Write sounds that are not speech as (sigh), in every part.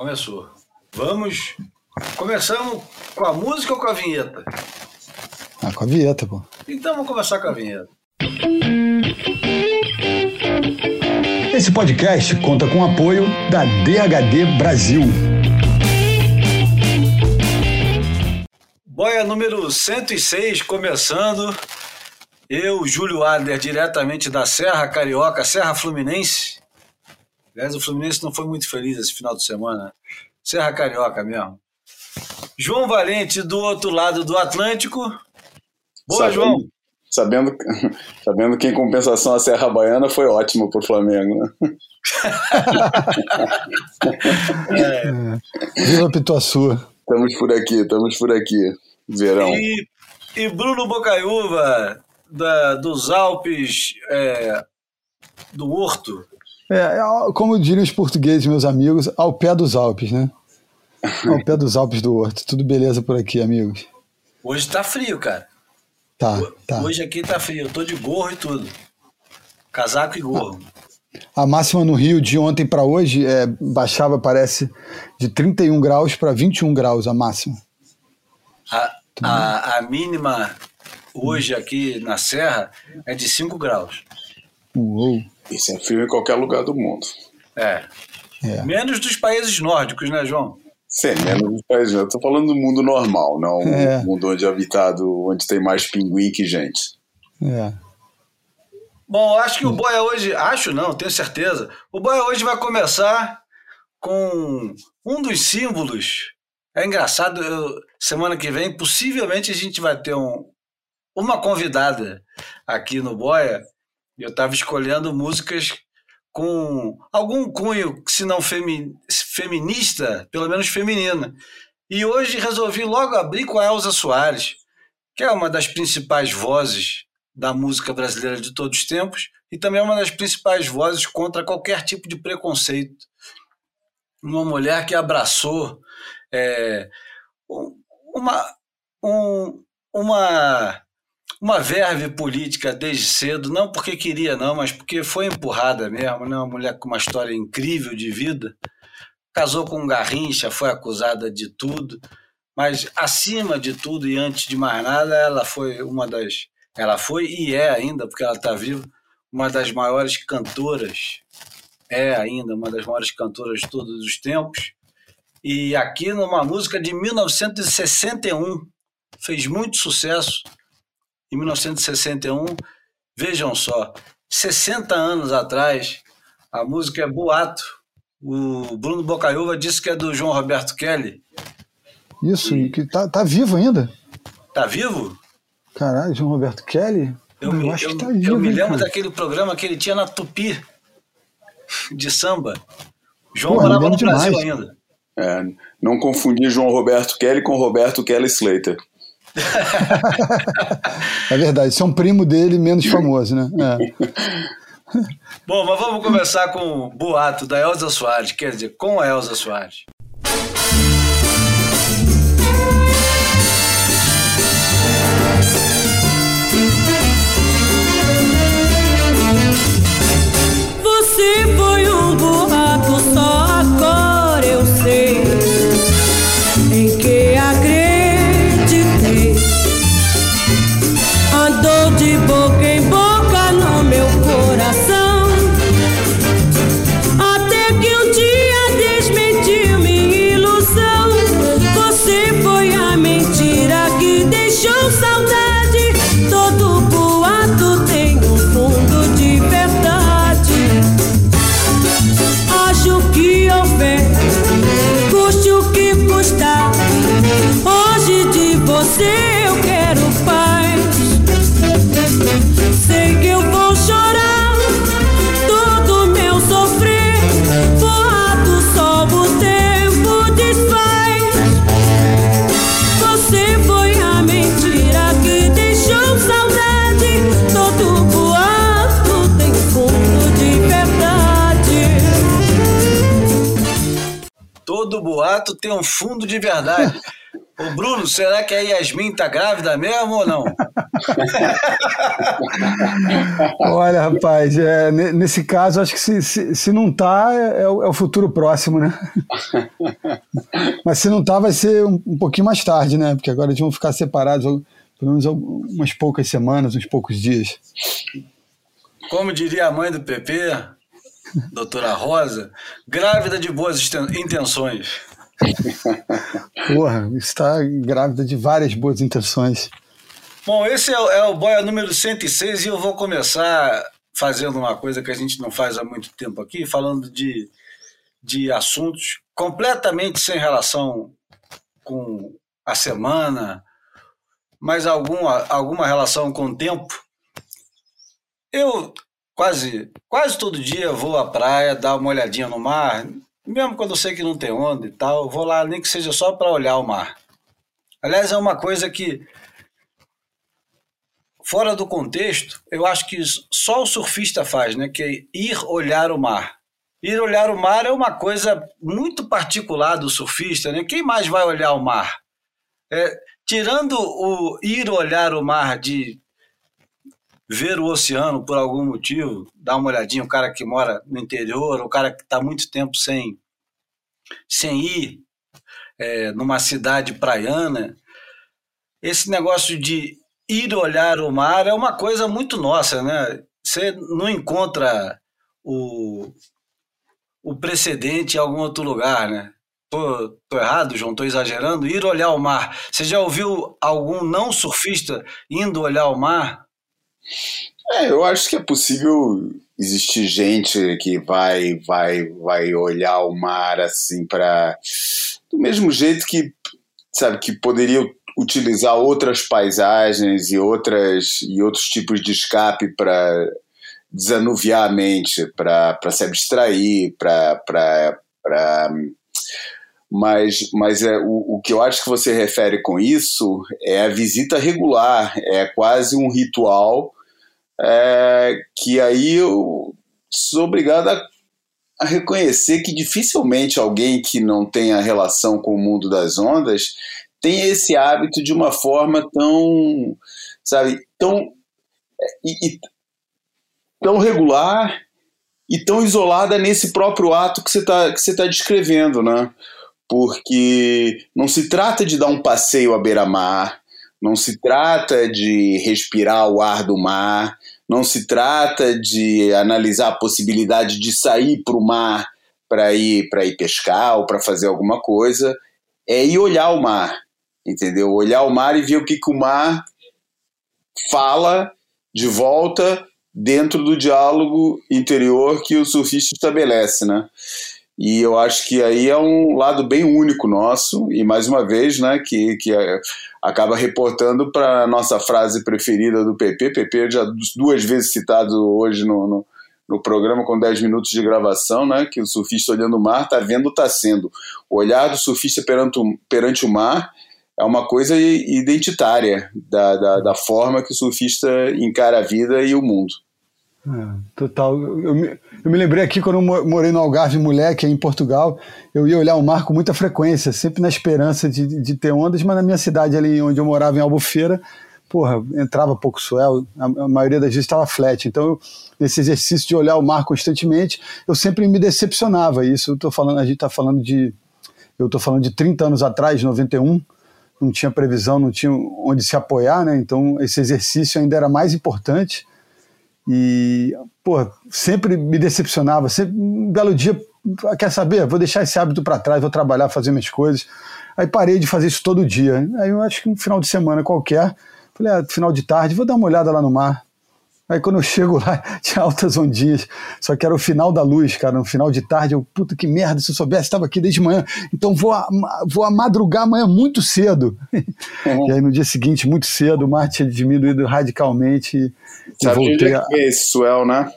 Começou. Vamos. Começamos com a música ou com a vinheta? Ah, com a vinheta, pô. Então vamos começar com a vinheta. Esse podcast conta com o apoio da DHD Brasil. Boia número 106, começando. Eu, Júlio Adler, diretamente da Serra Carioca, Serra Fluminense. Aliás, o Fluminense não foi muito feliz esse final de semana. Serra Carioca mesmo. João Valente, do outro lado do Atlântico. Boa, sabendo, João. Sabendo, (laughs) sabendo que em compensação a Serra Baiana foi ótimo para o Flamengo. Né? é. Viva Pituaçu. Estamos por aqui, estamos por aqui. Verão. E, e Bruno Bocaiúva, da, dos Alpes é, do Horto. É, como diriam os portugueses, meus amigos, ao pé dos Alpes, né? Ao pé dos Alpes do Horto. Tudo beleza por aqui, amigos? Hoje tá frio, cara. Tá, tá. Hoje aqui tá frio. Eu tô de gorro e tudo. Casaco e gorro. A máxima no Rio de ontem para hoje é, baixava, parece, de 31 graus para 21 graus a máxima. A, a, a mínima hoje aqui na Serra é de 5 graus. Uou. Isso é frio em qualquer lugar do mundo. É. é. Menos dos países nórdicos, né, João? Sim, menos dos países. Eu tô falando do mundo normal, não é. o mundo onde é habitado, onde tem mais pinguim que gente. É. Bom, acho que o Boia hoje, acho não, tenho certeza. O Boia hoje vai começar com um dos símbolos. É engraçado, eu, semana que vem, possivelmente a gente vai ter um, uma convidada aqui no Boia eu estava escolhendo músicas com algum cunho, se não femi, feminista, pelo menos feminina. E hoje resolvi logo abrir com a Elza Soares, que é uma das principais vozes da música brasileira de todos os tempos e também é uma das principais vozes contra qualquer tipo de preconceito. Uma mulher que abraçou é, uma, um, uma uma verve política desde cedo, não porque queria, não, mas porque foi empurrada mesmo, né? Uma mulher com uma história incrível de vida. Casou com um garrincha, foi acusada de tudo, mas acima de tudo e antes de mais nada, ela foi uma das. Ela foi e é ainda, porque ela está viva, uma das maiores cantoras. É ainda uma das maiores cantoras de todos os tempos. E aqui numa música de 1961, fez muito sucesso em 1961. Vejam só, 60 anos atrás, a música é Boato. O Bruno Bocaiúva disse que é do João Roberto Kelly. Isso, e que tá, tá vivo ainda. Tá vivo? Caralho, João Roberto Kelly? Eu, me, acho eu, que tá vivo. Eu me lembro cara. daquele programa que ele tinha na Tupi, de samba. João Pô, morava no Brasil demais. ainda. É, não confundir João Roberto Kelly com Roberto Kelly Slater é verdade, são primo dele menos famoso, né? É. Bom, mas vamos começar com o boato da Elza Soares, quer dizer, com a Elza Soares. Boato tem um fundo de verdade. Ô Bruno, será que a Yasmin tá grávida mesmo ou não? (laughs) Olha, rapaz, é, nesse caso, acho que se, se, se não tá, é, é, o, é, futuro próximo, né? (laughs) Mas se não tá, vai ser um, um, pouquinho mais tarde, né? Porque agora eles vão ficar separados pelo menos umas poucas semanas, uns poucos dias. Como diria a mãe do PP, doutora Rosa, grávida de boas intenções. Porra, está grávida de várias boas intenções. Bom, esse é, é o Boia número 106 e eu vou começar fazendo uma coisa que a gente não faz há muito tempo aqui, falando de, de assuntos completamente sem relação com a semana, mas alguma, alguma relação com o tempo. Eu quase, quase todo dia vou à praia, dar uma olhadinha no mar, mesmo quando eu sei que não tem onda e tal, vou lá, nem que seja só para olhar o mar. Aliás, é uma coisa que, fora do contexto, eu acho que só o surfista faz, né? Que é ir olhar o mar. Ir olhar o mar é uma coisa muito particular do surfista, né? Quem mais vai olhar o mar? É, tirando o ir olhar o mar de ver o oceano por algum motivo, dar uma olhadinha, o cara que mora no interior, o cara que está muito tempo sem, sem ir é, numa cidade praiana, esse negócio de ir olhar o mar é uma coisa muito nossa, né? Você não encontra o, o precedente em algum outro lugar, né? Tô, errado, João? Tô exagerando? Ir olhar o mar. Você já ouviu algum não surfista indo olhar o mar? É, eu acho que é possível existir gente que vai vai vai olhar o mar assim para do mesmo jeito que sabe que poderia utilizar outras paisagens e outras e outros tipos de escape para desanuviar a mente, para se abstrair, para mas, mas é, o, o que eu acho que você refere com isso é a visita regular, é quase um ritual é, que aí eu sou obrigado a, a reconhecer que dificilmente alguém que não tenha relação com o mundo das ondas tem esse hábito de uma forma tão, sabe, tão, e, e, tão regular e tão isolada nesse próprio ato que você está tá descrevendo, né? Porque não se trata de dar um passeio à beira-mar, não se trata de respirar o ar do mar, não se trata de analisar a possibilidade de sair para o mar para ir para ir pescar ou para fazer alguma coisa, é ir olhar o mar, entendeu? Olhar o mar e ver o que, que o mar fala de volta dentro do diálogo interior que o surfista estabelece, né? E eu acho que aí é um lado bem único nosso, e mais uma vez, né, que, que é, acaba reportando para a nossa frase preferida do PP. PP já duas vezes citado hoje no, no, no, programa com 10 minutos de gravação, né, que o surfista olhando o mar está vendo, está sendo. O olhar do surfista perante o, perante o mar é uma coisa identitária da, da, da forma que o surfista encara a vida e o mundo. É, total. Eu eu me lembrei aqui quando eu morei no Algarve Moleque, em Portugal, eu ia olhar o mar com muita frequência, sempre na esperança de, de ter ondas, mas na minha cidade ali onde eu morava, em Albufeira, porra, entrava pouco swell, a, a maioria das vezes estava flat. Então, nesse exercício de olhar o mar constantemente, eu sempre me decepcionava. Isso eu tô falando, a gente está falando de. Eu estou falando de 30 anos atrás, 91, não tinha previsão, não tinha onde se apoiar, né? Então, esse exercício ainda era mais importante. E, pô, sempre me decepcionava. Sempre, um belo dia, quer saber? Vou deixar esse hábito para trás, vou trabalhar, fazer minhas coisas. Aí parei de fazer isso todo dia. Aí eu acho que um final de semana qualquer, falei, ah, final de tarde, vou dar uma olhada lá no mar. Aí quando eu (laughs) chego lá, tinha altas ondinhas, só que era o final da luz, cara, no final de tarde, eu, puta que merda, se eu soubesse, estava aqui desde manhã, então vou a, vou a madrugar amanhã muito cedo. Uhum. (laughs) E aí no dia seguinte, muito cedo, o mar tinha diminuído radicalmente. Sabe voltei onde é esse swell, né?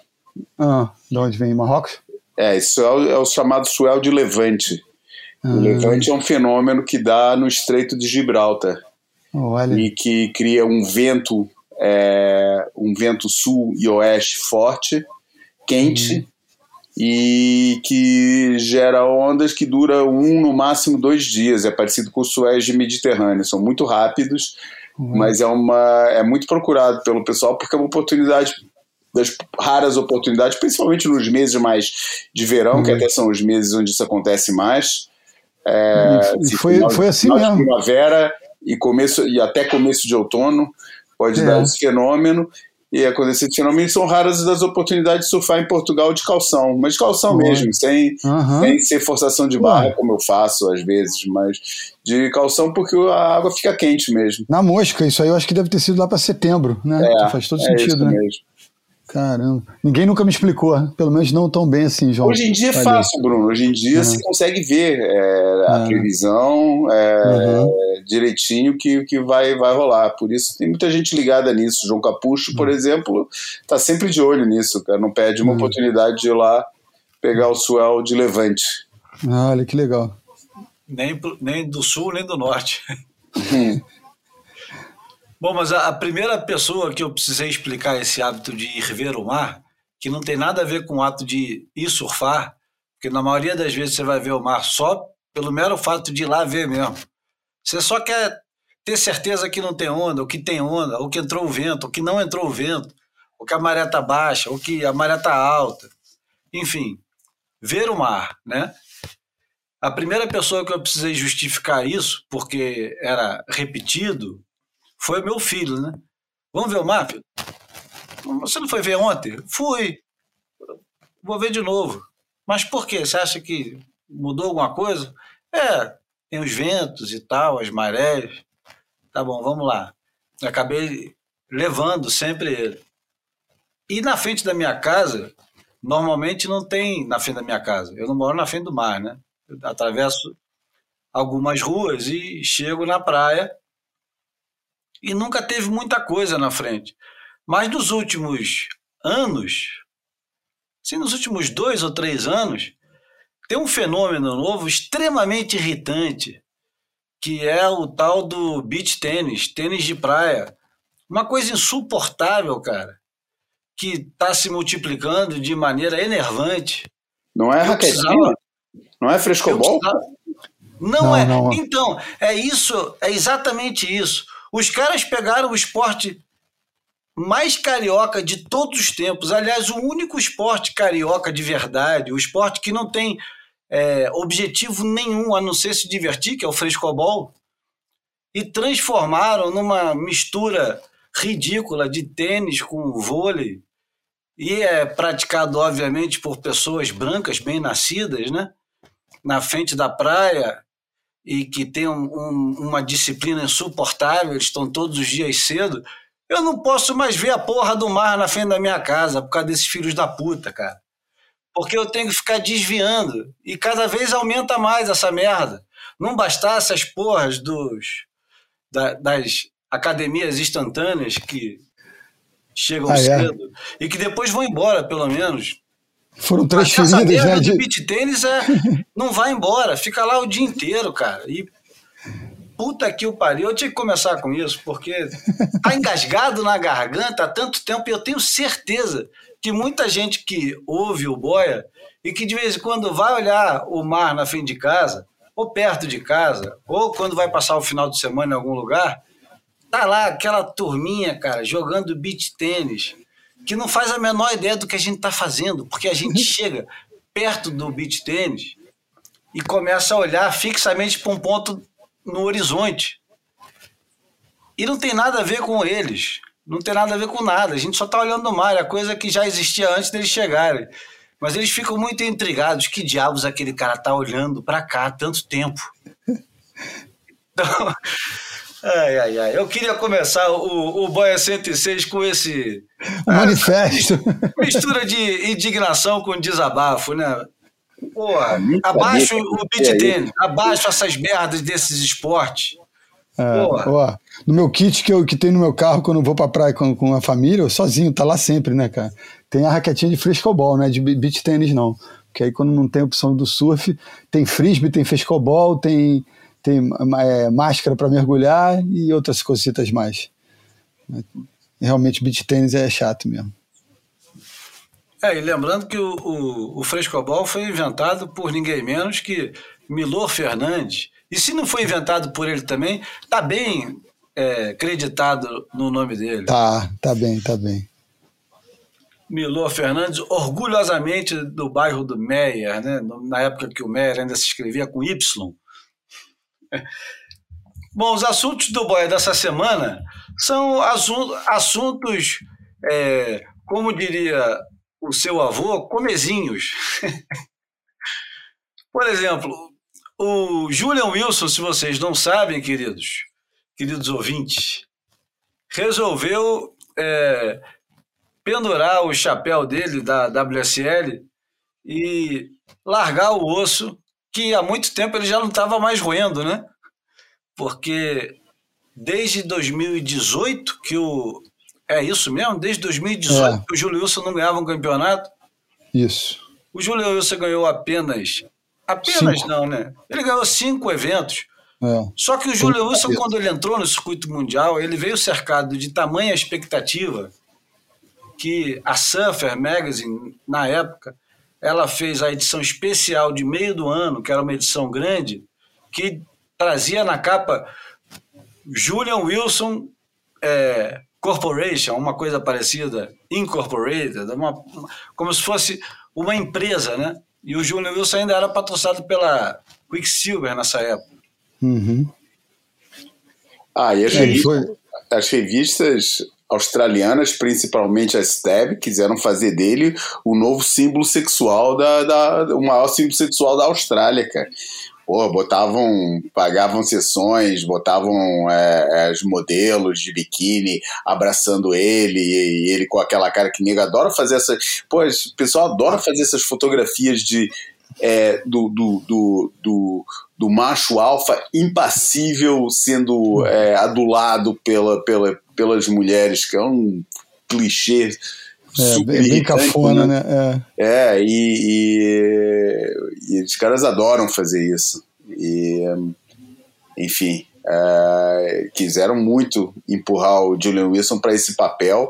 Ah, de onde vem? Marrocos? É, isso é o, é o chamado swell de Levante. Ah. O Levante é um fenômeno que dá no Estreito de Gibraltar. Olha. E que cria um vento é, um vento sul e oeste forte, quente, uhum. e que gera ondas que dura um, no máximo dois dias. É parecido com o Suez Mediterrâneo, são muito rápidos, uhum. mas é, uma, é muito procurado pelo pessoal porque é uma oportunidade das raras oportunidades, principalmente nos meses mais de verão, uhum. que até são os meses onde isso acontece mais. É, e foi, final, foi assim mesmo. primavera e começo e até começo de outono pode é. dar esse fenômeno e acontecer esse fenômeno. são raras das oportunidades de surfar em Portugal de calção, mas de calção uhum. mesmo, sem, uhum. sem ser forçação de barra, uhum. como eu faço às vezes, mas de calção porque a água fica quente mesmo. Na mosca, isso aí eu acho que deve ter sido lá para setembro, né? É, Faz todo é sentido, né? Mesmo. Caramba. Ninguém nunca me explicou, pelo menos não tão bem assim, João. Hoje em dia é fácil, Bruno. Hoje em dia é. você consegue ver é, a é. previsão é, uhum. direitinho que, que vai, vai rolar. Por isso tem muita gente ligada nisso. João Capucho, por uhum. exemplo, tá sempre de olho nisso, cara. Não perde uma uhum. oportunidade de ir lá pegar o swell de levante. Olha que legal. Nem, nem do sul, nem do norte. (laughs) Bom, mas a, a, primeira pessoa que eu precisei explicar esse hábito de ir ver o mar, que não tem nada a ver com o ato de ir surfar, porque na maioria das vezes você vai ver o mar só pelo mero fato de ir lá ver mesmo. Você só quer ter certeza que não tem onda, ou que tem onda, ou que entrou o vento, ou que não entrou o vento, ou que a maré está baixa, ou que a maré está alta. Enfim, ver o mar, né? A primeira pessoa que eu precisei justificar isso, porque era repetido, foi meu filho, né? Vamos ver o mapa? Você não foi ver ontem? Fui. Vou ver de novo. Mas por quê? Você acha que mudou alguma coisa? É, tem os ventos e tal, as marés. Tá bom, vamos lá. Acabei levando sempre ele. E na frente da minha casa, normalmente não tem na frente da minha casa. Eu não moro na frente do mar, né? Eu atravesso algumas ruas e chego na praia e nunca teve muita coisa na frente. Mas nos últimos anos, sim, nos últimos dois ou três anos, tem um fenômeno novo extremamente irritante, que é o tal do beach tênis, tênis de praia. Uma coisa insuportável, cara, que está se multiplicando de maneira enervante. Não é raquetinha? Não é frescobol? Não, não, é. Não. Então, é isso, é exatamente isso. Os caras pegaram o esporte mais carioca de todos os tempos. Aliás, o único esporte carioca de verdade, o esporte que não tem é, objetivo nenhum a não ser se divertir, que é o frescobol, e transformaram numa mistura ridícula de tênis com vôlei. E é praticado, obviamente, por pessoas brancas, bem nascidas, né? Na frente da praia, e que tem um, um, uma disciplina insuportável, eles estão todos os dias cedo, eu não posso mais ver a porra do mar na frente da minha casa por causa desses filhos da puta, cara. Porque eu tenho que ficar desviando. E cada vez aumenta mais essa merda. Não bastasse as porras dos, da, das academias instantâneas que chegam ah, é? cedo é? e que depois vão embora, pelo menos. Foram transferidas, né? De... beat tênis é, (laughs) não vai embora, fica lá o dia inteiro, cara. E puta que o pariu, eu tinha que começar com isso, porque tá engasgado na garganta há tanto tempo e eu tenho certeza que muita gente que ouve o boia e que de vez em quando vai olhar o mar na frente de casa, ou perto de casa, ou quando vai passar o final de semana em algum lugar, tá lá aquela turminha, cara, jogando beat tênis que não faz a menor ideia do que a gente está fazendo, porque a gente (laughs) chega perto do beach tênis e começa a olhar fixamente para um ponto no horizonte. E não tem nada a ver com eles, não tem nada a ver com nada. A gente só está olhando no mar, é coisa que já existia antes deles chegarem. Mas eles ficam muito intrigados. Que diabos aquele cara tá olhando para cá há tanto tempo? (laughs) Então, Ai, ai, ai. Eu queria começar o, o Boia 106 com esse. (laughs) manifesto. (laughs) Mistura de indignação com desabafo, né? Porra, abaixo o beat tênis, abaixo essas merdas desses esportes. É, ó, no meu kit que, eu, que tem no meu carro quando eu vou pra praia com, com a família, eu sozinho, tá lá sempre, né, cara? Tem a raquetinha de frescobol, né? De beach tênis, não. Porque aí quando não tem opção do surf, tem frisbee, tem frescobol, tem tem é, máscara para mergulhar e outras cositas mais. Realmente beach tênis é chato mesmo. É, e lembrando que o, o, o frescobol foi inventado por ninguém menos que Milor Fernandes. E se não foi inventado por ele também, tá bem é, creditado no nome dele. Tá, tá bem, tá bem. Milor Fernandes, orgulhosamente do bairro do Meyer, né? na época que o Meyer ainda se escrevia com Y. (laughs) Bom, os assuntos do Boia dessa semana são assuntos, é, como diria o seu avô, comezinhos. (laughs) Por exemplo, o Julian Wilson, se vocês não sabem, queridos, queridos ouvintes, resolveu é, pendurar o chapéu dele da WSL e largar o osso que há muito tempo ele já não estava mais roendo, né? Porque desde 2018 que o é isso mesmo, desde 2018 é. que o Júlio Wilson não ganhava um campeonato. Isso. O Júlio Wilson ganhou apenas apenas cinco. não, né? Ele ganhou cinco eventos. É. Só que o Júlio Wilson, quando ele entrou no circuito mundial, ele veio cercado de tamanha expectativa que a Surfer Magazine, na época, ela fez a edição especial de meio do ano, que era uma edição grande, que trazia na capa Julian Wilson é, Corporation, uma coisa parecida, Incorporated, uma, como se fosse uma empresa, né? E o Julian Wilson ainda era patrocinado pela Quicksilver nessa época. Uhum. Ah, e as, é, revistas, as revistas australianas, principalmente a Stab, quiseram fazer dele o novo símbolo sexual da, da o maior símbolo sexual da Austrália, cara. Pô, botavam, pagavam sessões, botavam é, os modelos de biquíni abraçando ele, e ele com aquela cara que nega adora fazer essas. Pô, o pessoal adora fazer essas fotografias de, é, do, do, do, do, do macho alfa impassível sendo é, adulado pela, pela, pelas mulheres, que é um clichê é, bem, bem cafona, né? né? É, é e, e, e, os caras adoram fazer isso. E, enfim, é, quiseram muito empurrar o Julian Wilson para esse papel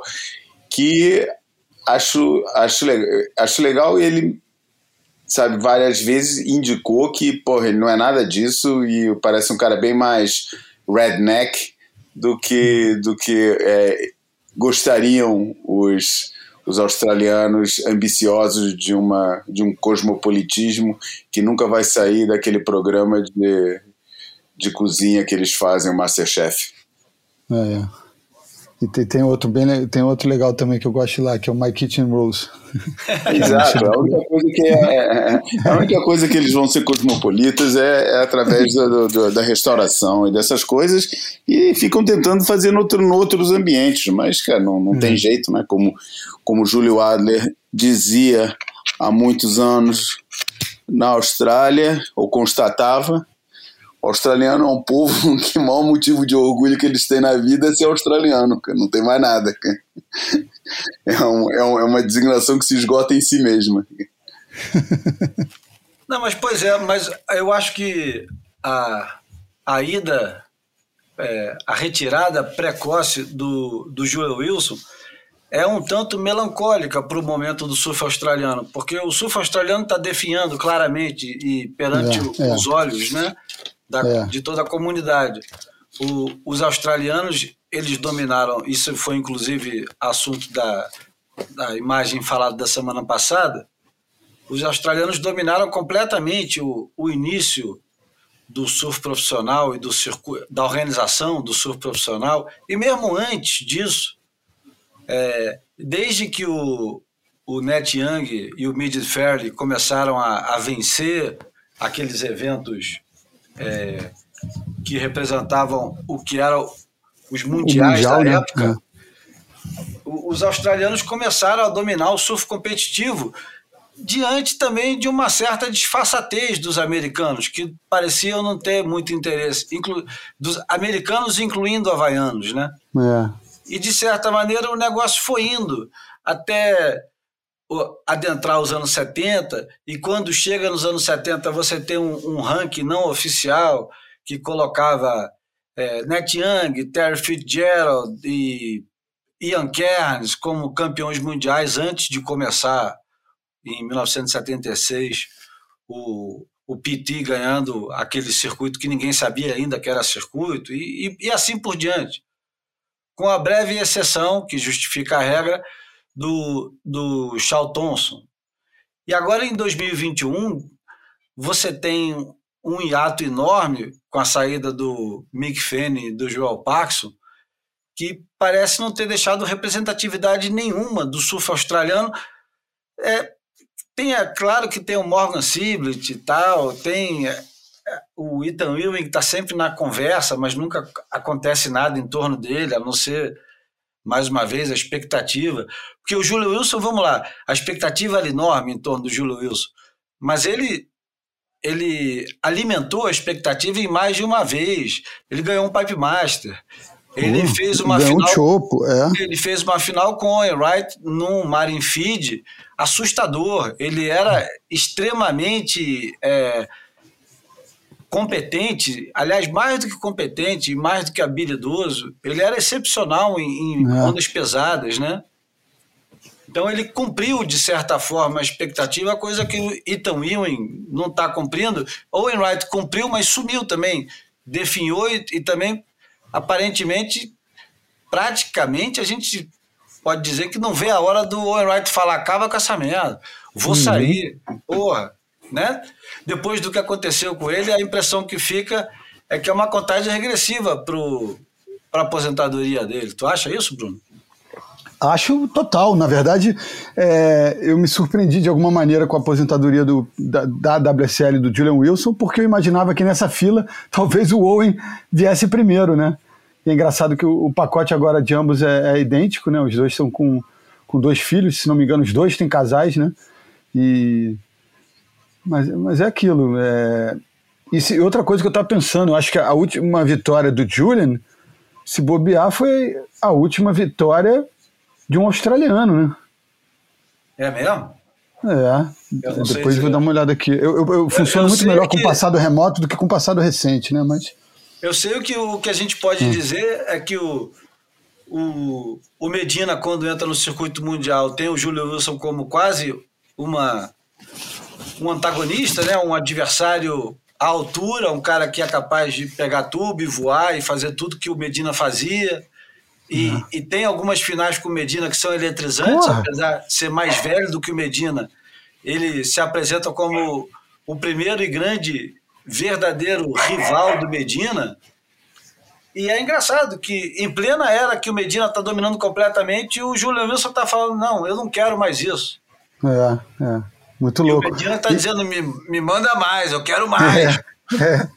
que acho, acho, acho legal ele sabe, várias vezes indicou que, porra, ele não é nada disso e parece um cara bem mais redneck do que, do que é, gostariam os, os australianos ambiciosos de, uma, de um cosmopolitismo que nunca vai sair daquele programa de, de cozinha que eles fazem, o Masterchef. É, é. E tem, tem, outro bem, tem outro legal também que eu gosto lá, que é o My Kitchen Rules. (laughs) Exato. A única, coisa que é, é, é, a única coisa que eles vão ser cosmopolitas é, é através do, do, da restauração e dessas coisas e ficam tentando fazer no outro, outros ambientes, mas, cara, não, não tem uhum. jeito, né? Como, como Júlio Adler dizia há muitos anos na Austrália, ou constatava, o australiano é um povo (laughs) que o maior motivo de orgulho que eles têm na vida é ser australiano, cara. não tem mais nada. Cara. (laughs) É, um, é, um, é uma designação que se esgota em si mesma. (laughs) Não, mas pois é, mas eu acho que a, a ida, é, a retirada precoce do, do Joel Wilson é um tanto melancólica para o momento do surf australiano, porque o surf australiano está definhando claramente e perante é, é. os olhos né, da, é. de toda a comunidade. O, os australianos, eles dominaram, isso foi inclusive assunto da, da imagem falada da semana passada, os australianos dominaram completamente o, o início do surf profissional e do circuito, da organização do surf profissional, e mesmo antes disso, é, desde que o, o Net Young e o Mid Fairley começaram a, a vencer aqueles eventos é, que representavam o que eram os mundiais mundial, da né? época, né? os australianos começaram a dominar o surf competitivo diante também de uma certa disfarçatez dos americanos, que pareciam não ter muito interesse, inclu, dos americanos incluindo havaianos, né? É. E de certa maneira o negócio foi indo até adentrar os anos 70, e quando chega nos anos 70 você tem um, um ranking não oficial que colocava é, Net Young, Terry Fitzgerald e Ian Cairns como campeões mundiais antes de começar em 1976, o, o PT ganhando aquele circuito que ninguém sabia ainda que era circuito, e, e, e assim por diante. Com a breve exceção, que justifica a regra, do, do Charles Thompson. E agora, em 2021, você tem um hiato enorme com a saída do Mick Fanning e do Joel Paxson, que parece não ter deixado representatividade nenhuma do surf australiano. É, tem, é claro que tem o Morgan Siblet e tal, tem é, o Ethan Ewing que está sempre na conversa, mas nunca acontece nada em torno dele, a não ser, mais uma vez, a expectativa. Porque o Júlio Wilson, vamos lá, a expectativa era enorme em torno do Júlio Wilson, mas ele ele alimentou a expectativa em mais de uma vez. Ele ganhou um Pipe Master. Ele uh, fez uma final. Um chopo, é. Ele fez uma final com o Wright num Marin Feed assustador. Ele era extremamente é, competente, aliás, mais do que competente, mais do que habilidoso. Ele era excepcional em, em é. ondas pesadas, né? Então ele cumpriu, de certa forma, a expectativa, coisa que o Ethan Ewing não está cumprindo. Owen Wright cumpriu, mas sumiu também. Definhou e, e, também, aparentemente, praticamente, a gente pode dizer que não vê a hora do Owen Wright falar, acaba com essa merda, vou uhum. sair, porra, né? Depois do que aconteceu com ele, a impressão que fica é que é uma contagem regressiva para a aposentadoria dele. Tu acha isso, Bruno? Acho total. Na verdade, é, eu me surpreendi de alguma maneira com a aposentadoria do, da, da WSL do Julian Wilson, porque eu imaginava que nessa fila (laughs) talvez o Owen viesse primeiro, né? E é engraçado que o, o pacote agora de ambos é, é, idêntico, né? Os dois são com, com dois filhos, se não me engano, os dois têm casais, né? E... Mas, mas é aquilo. É... E se, outra coisa que eu estava pensando, eu acho que a última vitória do Julian, se bobear, foi a última vitória de um australiano, né? É mesmo? É, depois vou dar uma olhada aqui. Eu, eu, eu funciono muito melhor que... com passado remoto do que com passado recente, né? Mas... Eu sei o que, o que a gente pode hum. dizer é que o, o, o Medina, quando entra no circuito mundial, tem o Júlio Wilson como quase uma, um antagonista, né? um adversário à altura, um cara que é capaz de pegar tubo e voar e fazer tudo que o Medina fazia. E, uhum. e tem algumas finais com o Medina que são eletrizantes, Porra. apesar de ser mais velho do que o Medina. Ele se apresenta como o primeiro e grande verdadeiro rival do Medina. E é engraçado que, em plena era que o Medina está dominando completamente, o Júlio Wilson está falando: não, eu não quero mais isso. É, é. Muito louco. E o Medina está e... dizendo: me, me manda mais, eu quero mais. É, é.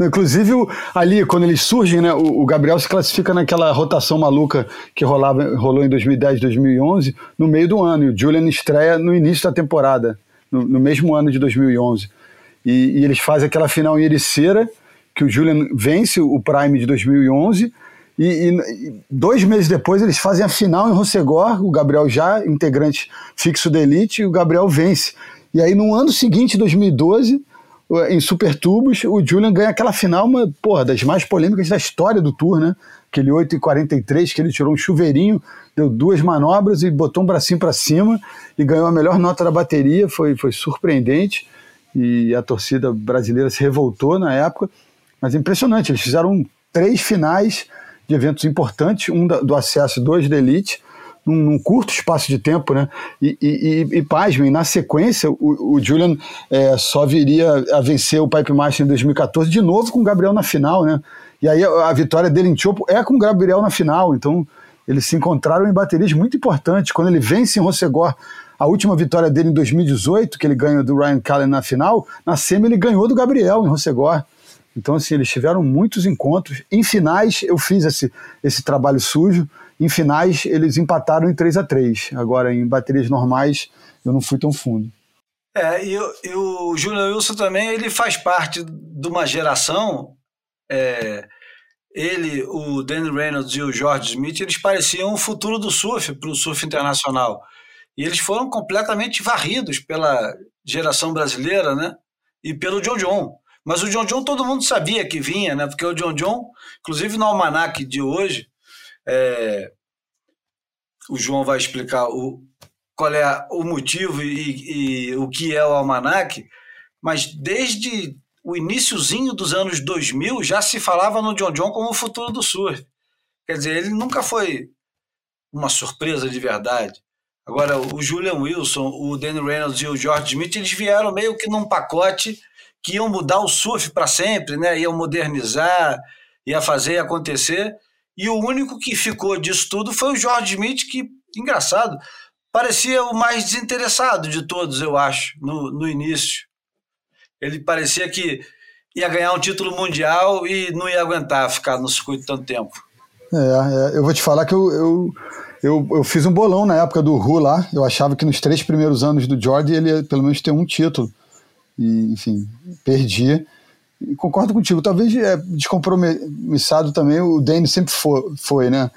(laughs) Inclusive, ali, quando eles surgem, né, o, Gabriel se classifica naquela rotação maluca que rolava, rolou em 2010, 2011, no meio do ano. E o Julian estreia no início da temporada, no, no mesmo ano de 2011. E, e, eles fazem aquela final em Ericeira, que o Julian vence o Prime de 2011. E, e, dois meses depois eles fazem a final em Rossegor, o Gabriel já integrante fixo da Elite, e o Gabriel vence. E aí no ano seguinte, 2012 em Super Tubos, o Julian ganha aquela final, uma porra, das mais polêmicas da história do Tour, né? Aquele 8 e 43 que ele tirou um chuveirinho, deu duas manobras e botou um bracinho para cima e ganhou a melhor nota da bateria, foi, foi surpreendente e a torcida brasileira se revoltou na época, mas é impressionante, eles fizeram três finais de eventos importantes, um do acesso, dois da elite, num, num, curto espaço de tempo, né? E, e, e, e pasmem, na sequência, o, o Julian é, só viria a vencer o Pipe Master em 2014, de novo com o Gabriel na final, né? E aí a, a vitória dele em Chopo é com o Gabriel na final, então eles se encontraram em baterias muito importantes. Quando ele vence em Rossegor, a última vitória dele em 2018, que ele ganhou do Ryan Callen na final, na semi ele ganhou do Gabriel em Rossegor. Então, assim, eles tiveram muitos encontros. Em finais, eu fiz esse, esse trabalho sujo. Em finais, eles empataram em 3 a 3 Agora, em baterias normais, eu não fui tão fundo. É, e, e o Júnior Wilson também, ele faz parte de uma geração. É, ele, o Danny Reynolds e o George Smith, eles pareciam o futuro do surf para o surf internacional. E eles foram completamente varridos pela geração brasileira, né? E pelo John John. Mas o John John todo mundo sabia que vinha, né? Porque o John John, inclusive no almanac de hoje, é, o João vai explicar o, qual é o motivo e, e o que é o almanac, mas desde o iníciozinho dos anos 2000 já se falava no John John como o futuro do surf. Quer dizer, ele nunca foi uma surpresa de verdade. Agora, o Julian Wilson, o Danny Reynolds e o George Smith, eles vieram meio que num pacote que iam mudar o surf para sempre, né? iam modernizar, ia fazer acontecer. E o único que ficou disso tudo foi o George Smith, que, engraçado, parecia o mais desinteressado de todos, eu acho, no, no início. Ele parecia que ia ganhar um título mundial e não ia aguentar ficar no circuito tanto tempo. É, é, eu vou te falar que eu, eu, eu, eu, fiz um bolão na época do Ru lá. Eu achava que nos três primeiros anos do Jordi ele ia pelo menos ter um título. E, enfim, perdi. E concordo contigo. Talvez é, descompromissado também o Danny sempre foi, foi, né?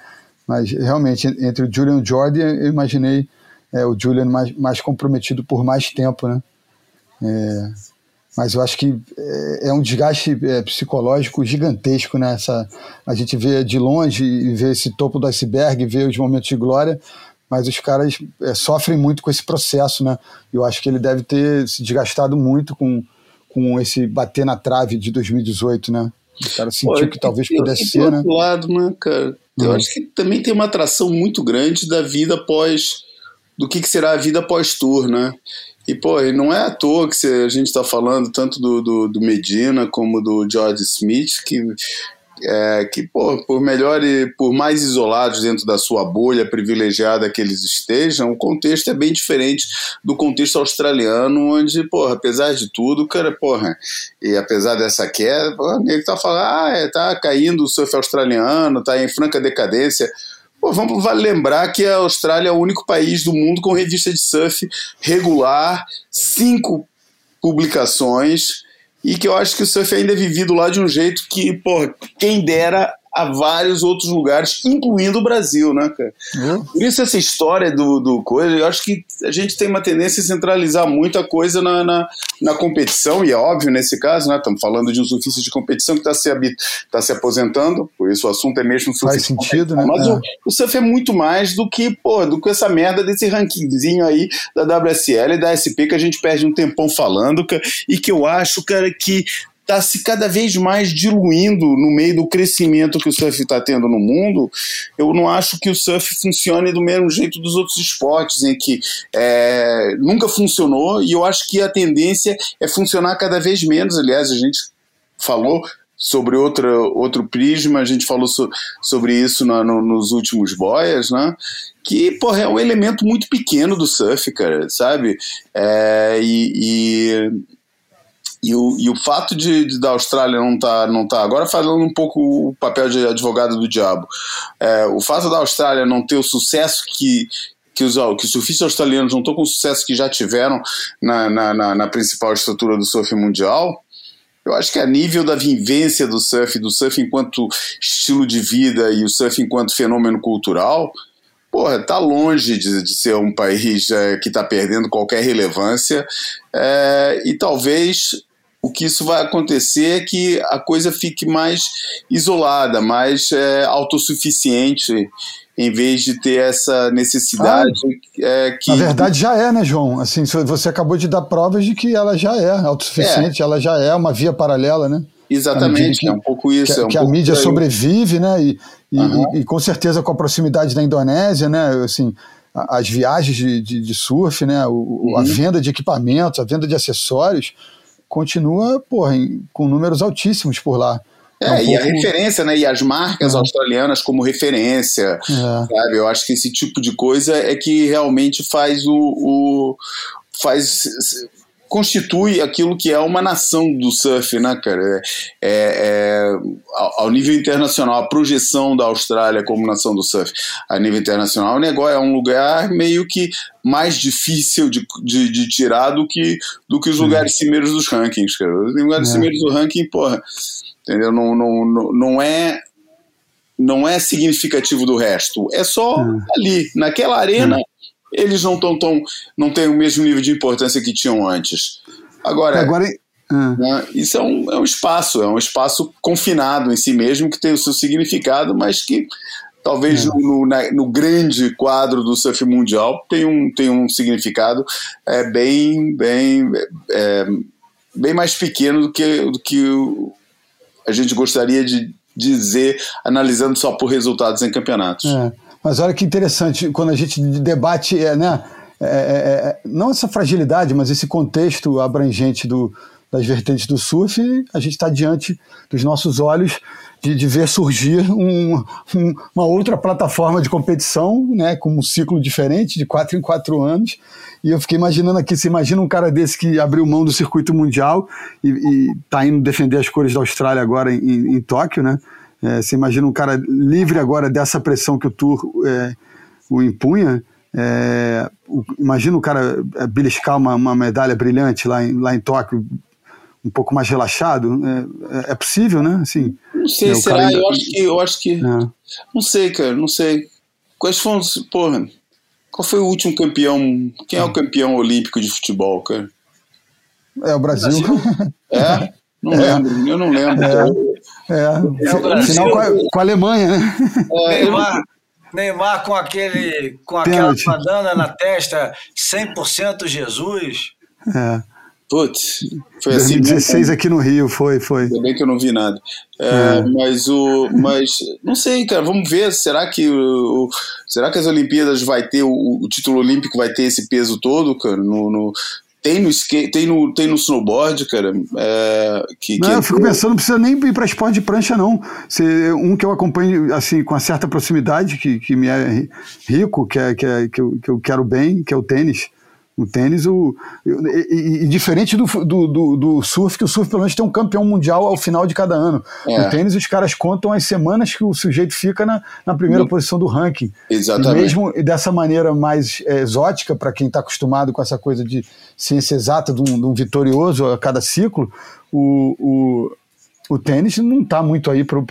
Mas realmente, entre o Julian e o Jordi, eu imaginei é, o Julian mais, mais comprometido por mais tempo, né? É, mas eu acho que é, é um desgaste é, psicológico gigantesco, né? Essa, a gente vê de longe e vê esse topo do iceberg, vê os momentos de glória, mas os caras é, sofrem muito com esse processo, né? Eu acho que ele deve ter se desgastado muito com, com esse bater na trave de 2018, né? O cara sentiu Pô, que talvez pudesse ser, né? lado, né, cara? Eu uhum. acho que também tem uma atração muito grande da vida pós do que, que será a vida pós-tour, né? E, pô, e não é à toa que a gente está falando tanto do, do, do, Medina como do George Smith, que, é, que por melhor e por mais isolados dentro da sua bolha privilegiada que eles estejam, o contexto é bem diferente do contexto australiano, onde, porra, apesar de tudo, cara, porra, e apesar dessa queda, o nego tá falando, ah, é, tá caindo o surf australiano, tá em franca decadência. Pô, vamos lembrar que a Austrália é o único país do mundo com revista de surf regular, cinco publicações, e que eu acho que o surf ainda é vivido lá de um jeito que, pô, quem dera a vários outros lugares, incluindo o Brasil, né, cara? Uhum. Por isso essa história do, do coisa, eu acho que a gente tem uma tendência a centralizar muita coisa na, na, na competição, e é óbvio nesse caso, né? Estamos falando de um surfista de competição que está se, tá se aposentando, por isso o assunto é mesmo surf. Faz sentido, né? Mas é. o, o surf é muito mais do que, pô, do que essa merda desse rankingzinho aí da WSL e da SP que a gente perde um tempão falando, cara, e que eu acho, cara, que está se cada vez mais diluindo no meio do crescimento que o surf está tendo no mundo, eu não acho que o surf funcione do mesmo jeito dos outros esportes, em que é, nunca funcionou, e eu acho que a tendência é funcionar cada vez menos. Aliás, a gente falou sobre outra, outro prisma, a gente falou so, sobre isso no, nos últimos boias, né? Que, porra, é um elemento muito pequeno do surf, cara, sabe? É, e, e e o, e o fato de, de da Austrália não estar tá, não tá, agora falando um pouco o papel de advogado do diabo, é, o fato da Austrália não ter o sucesso que, que os, que os surfistas australianos não estão com o sucesso que já tiveram na, na, na, na principal estrutura do surf mundial, eu acho que a nível da vivência do surf, do surf enquanto estilo de vida e o surf enquanto fenômeno cultural, porra, tá longe de, de ser um país é, que está perdendo qualquer relevância é, e talvez o que isso vai acontecer é que a coisa fique mais isolada, mais é, autossuficiente, em vez de ter essa necessidade ah, é, que... Na verdade já é, né, João? Assim, você acabou de dar provas de que ela já é autossuficiente, é. ela já é uma via paralela, né? Exatamente, que, é um pouco isso. Que, é um que a mídia sobrevive, né? E, e, uhum. e, e, com certeza com a proximidade da Indonésia, né? Assim, as viagens de, de, de surf, né? O, uhum. A venda de equipamentos, a venda de acessórios continua, porra, em, com números altíssimos por lá. É, é um e pouco... a referência, né? E as marcas é. australianas como referência, é. sabe? Eu acho que esse tipo de coisa é que realmente faz o, o faz constitui aquilo que é uma nação do surf, né, cara? É, é, ao nível internacional, a projeção da Austrália como nação do surf a nível internacional, o negócio é um lugar meio que mais difícil de, de, de tirar do que, do que os lugares cimeiros dos rankings, cara. Os lugares é. cimeiros do ranking, porra, entendeu? Não, não, não, é não é significativo do resto, é só é. ali, naquela arena, é eles não tão, tão não têm o mesmo nível de importância que tinham antes. Agora, Agora né, isso é um, é um espaço, é um espaço confinado em si mesmo que tem o seu significado, mas que talvez no, no, na- no grande quadro do surf mundial tem um, tem um significado é, bem, bem, é, bem mais pequeno do que, do que a gente gostaria de dizer analisando só por resultados em campeonatos. É, mas olha que interessante, quando a gente debate, é, né, é, é, é, não essa fragilidade, mas esse contexto abrangente do, das vertentes do surf, a gente está diante dos nossos olhos de, de ver surgir um- um- uma outra plataforma de competição, né, com um ciclo diferente, de quatro em quatro anos. E eu fiquei imaginando aqui, você imagina um cara desse que abriu mão do circuito mundial e está indo defender as cores da Austrália agora em, em Tóquio, né? É, você imagina um cara livre agora dessa pressão que o Tour é, o impunha. é, o- imagina o cara é, beliscar uma, uma medalha brilhante lá em, lá em Tóquio, um pouco mais relaxado. É, é- é possível, né? Assim, Não sei, será? cara Eu acho que. Eu acho que é. Não sei, cara, não sei. Quais foram os. Porra, qual foi o último campeão? Quem é o campeão olímpico de futebol, cara? É o Brasil. (laughs) É? Não lembro, eu não lembro. É, Brasil. final com a, com a Alemanha, né? Neymar, Neymar com aquele com aquela Pênalti. bandana na testa, 100% Jesus. É. Putz, foi assim. 2016 mesmo. aqui no Rio, foi, foi. Ainda bem que eu não vi nada. É, Mas o. Mas não sei, cara. Vamos ver. Será que o- será que as Olimpíadas vai ter o, o título olímpico vai ter esse peso todo, cara? No, no- tem no skate, tem no tem no snowboard, cara. É, que, Não, que eu fico pensando, não precisa nem ir para esporte de prancha, não. Se, um que eu acompanho assim, com uma certa proximidade, que, que me é ri- rico, que, é, que, é, que, eu, que eu quero bem, que é o tênis. O tênis, o, e, e- diferente do, do, do, do surf, que o surf pelo menos tem um campeão mundial ao final de cada ano. É. No tênis, os caras contam as semanas que o sujeito fica na, na primeira posição do ranking. Exatamente. E mesmo dessa maneira mais é, exótica, para quem está acostumado com essa coisa de ciência exata de um, de um vitorioso a cada ciclo, o, o, o tênis não está muito aí para o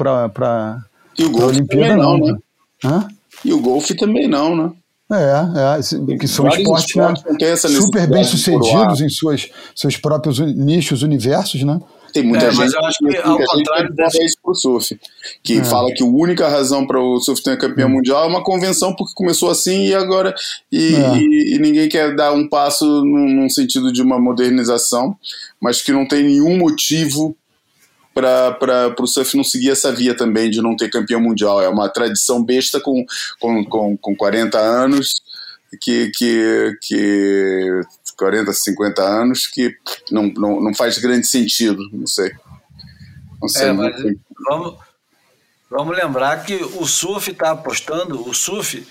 a Olimpíada, não, não. né? Hã? E o golfe também não, né? É, é, que são esportes, né, esportes essa super bem sucedidos em suas, seus próprios nichos, universos, né? Tem muita É, gente, mas eu acho que, ao contrário que fala desse- isso pro surf, que É. fala que a única razão para o surf ter campeão mundial é uma convenção porque começou assim e agora e, É. e- e ninguém quer dar um passo num, num sentido de uma modernização, mas que não tem nenhum motivo para o surf não seguir essa via também de não ter campeão mundial. É uma tradição besta com, com, com, com 40 anos que, que, que 40, 50 anos que não, não, não faz grande sentido, não sei. Não sei. É, mas vamos, vamos lembrar que o surf está apostando, o surf,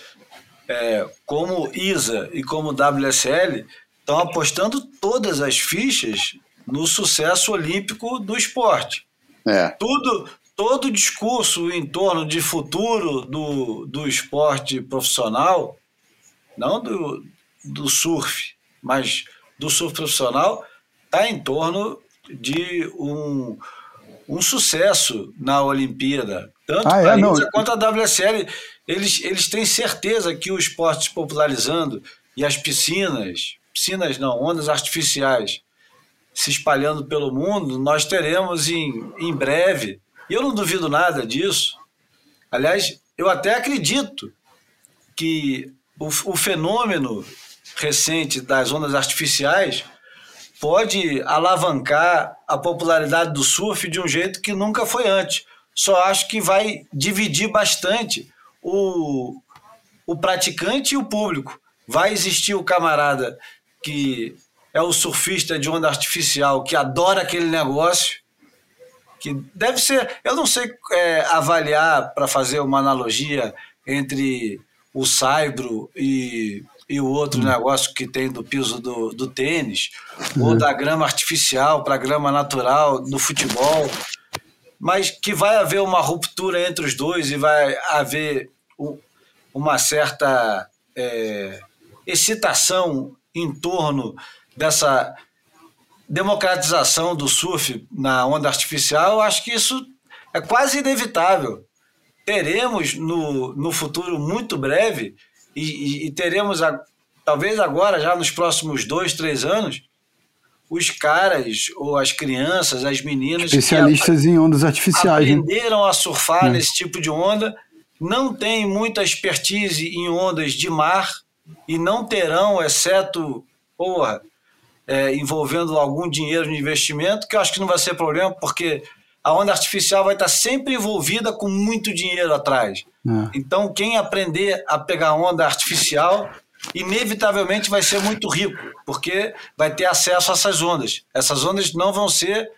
é, como ISA e como WSL, estão apostando todas as fichas no sucesso olímpico do esporte. É, Tudo, todo o discurso em torno de futuro do, do esporte profissional, não do, do surf, mas do surf profissional, está em torno de um, um sucesso na Olimpíada. Tanto Ah, é? a. ISA quanto a WSL, eles, eles têm certeza que o esporte se popularizando e as piscinas, piscinas não, ondas artificiais, se espalhando pelo mundo, nós teremos em, em breve, e eu não duvido nada disso. Aliás, eu até acredito que o, o fenômeno recente das ondas artificiais pode alavancar a popularidade do surf de um jeito que nunca foi antes. Só acho que vai dividir bastante o, o praticante e o público. Vai existir o camarada que é o surfista de onda artificial que adora aquele negócio, que deve ser. Eu não sei é, avaliar para fazer uma analogia entre o saibro e, e o outro negócio que tem do piso do, do tênis, ou da grama artificial para grama natural do futebol, mas que vai haver uma ruptura entre os dois e vai haver um- uma certa é, excitação em torno dessa democratização do surf na onda artificial, eu acho que isso é quase inevitável. Teremos no, no futuro muito breve, e, e- e teremos, a- talvez agora, já nos próximos dois, três anos, os caras, ou as crianças, as meninas, que Especialistas em ondas artificiais, né? aprenderam a surfar nesse tipo de onda, não têm muita expertise em ondas de mar e não terão, exceto, porra, é, envolvendo algum dinheiro no investimento, que eu acho que não vai ser problema, porque a onda artificial vai estar sempre envolvida com muito dinheiro atrás. É. Então, quem aprender a pegar onda artificial, inevitavelmente vai ser muito rico, porque vai ter acesso a essas ondas. Essas ondas não vão ser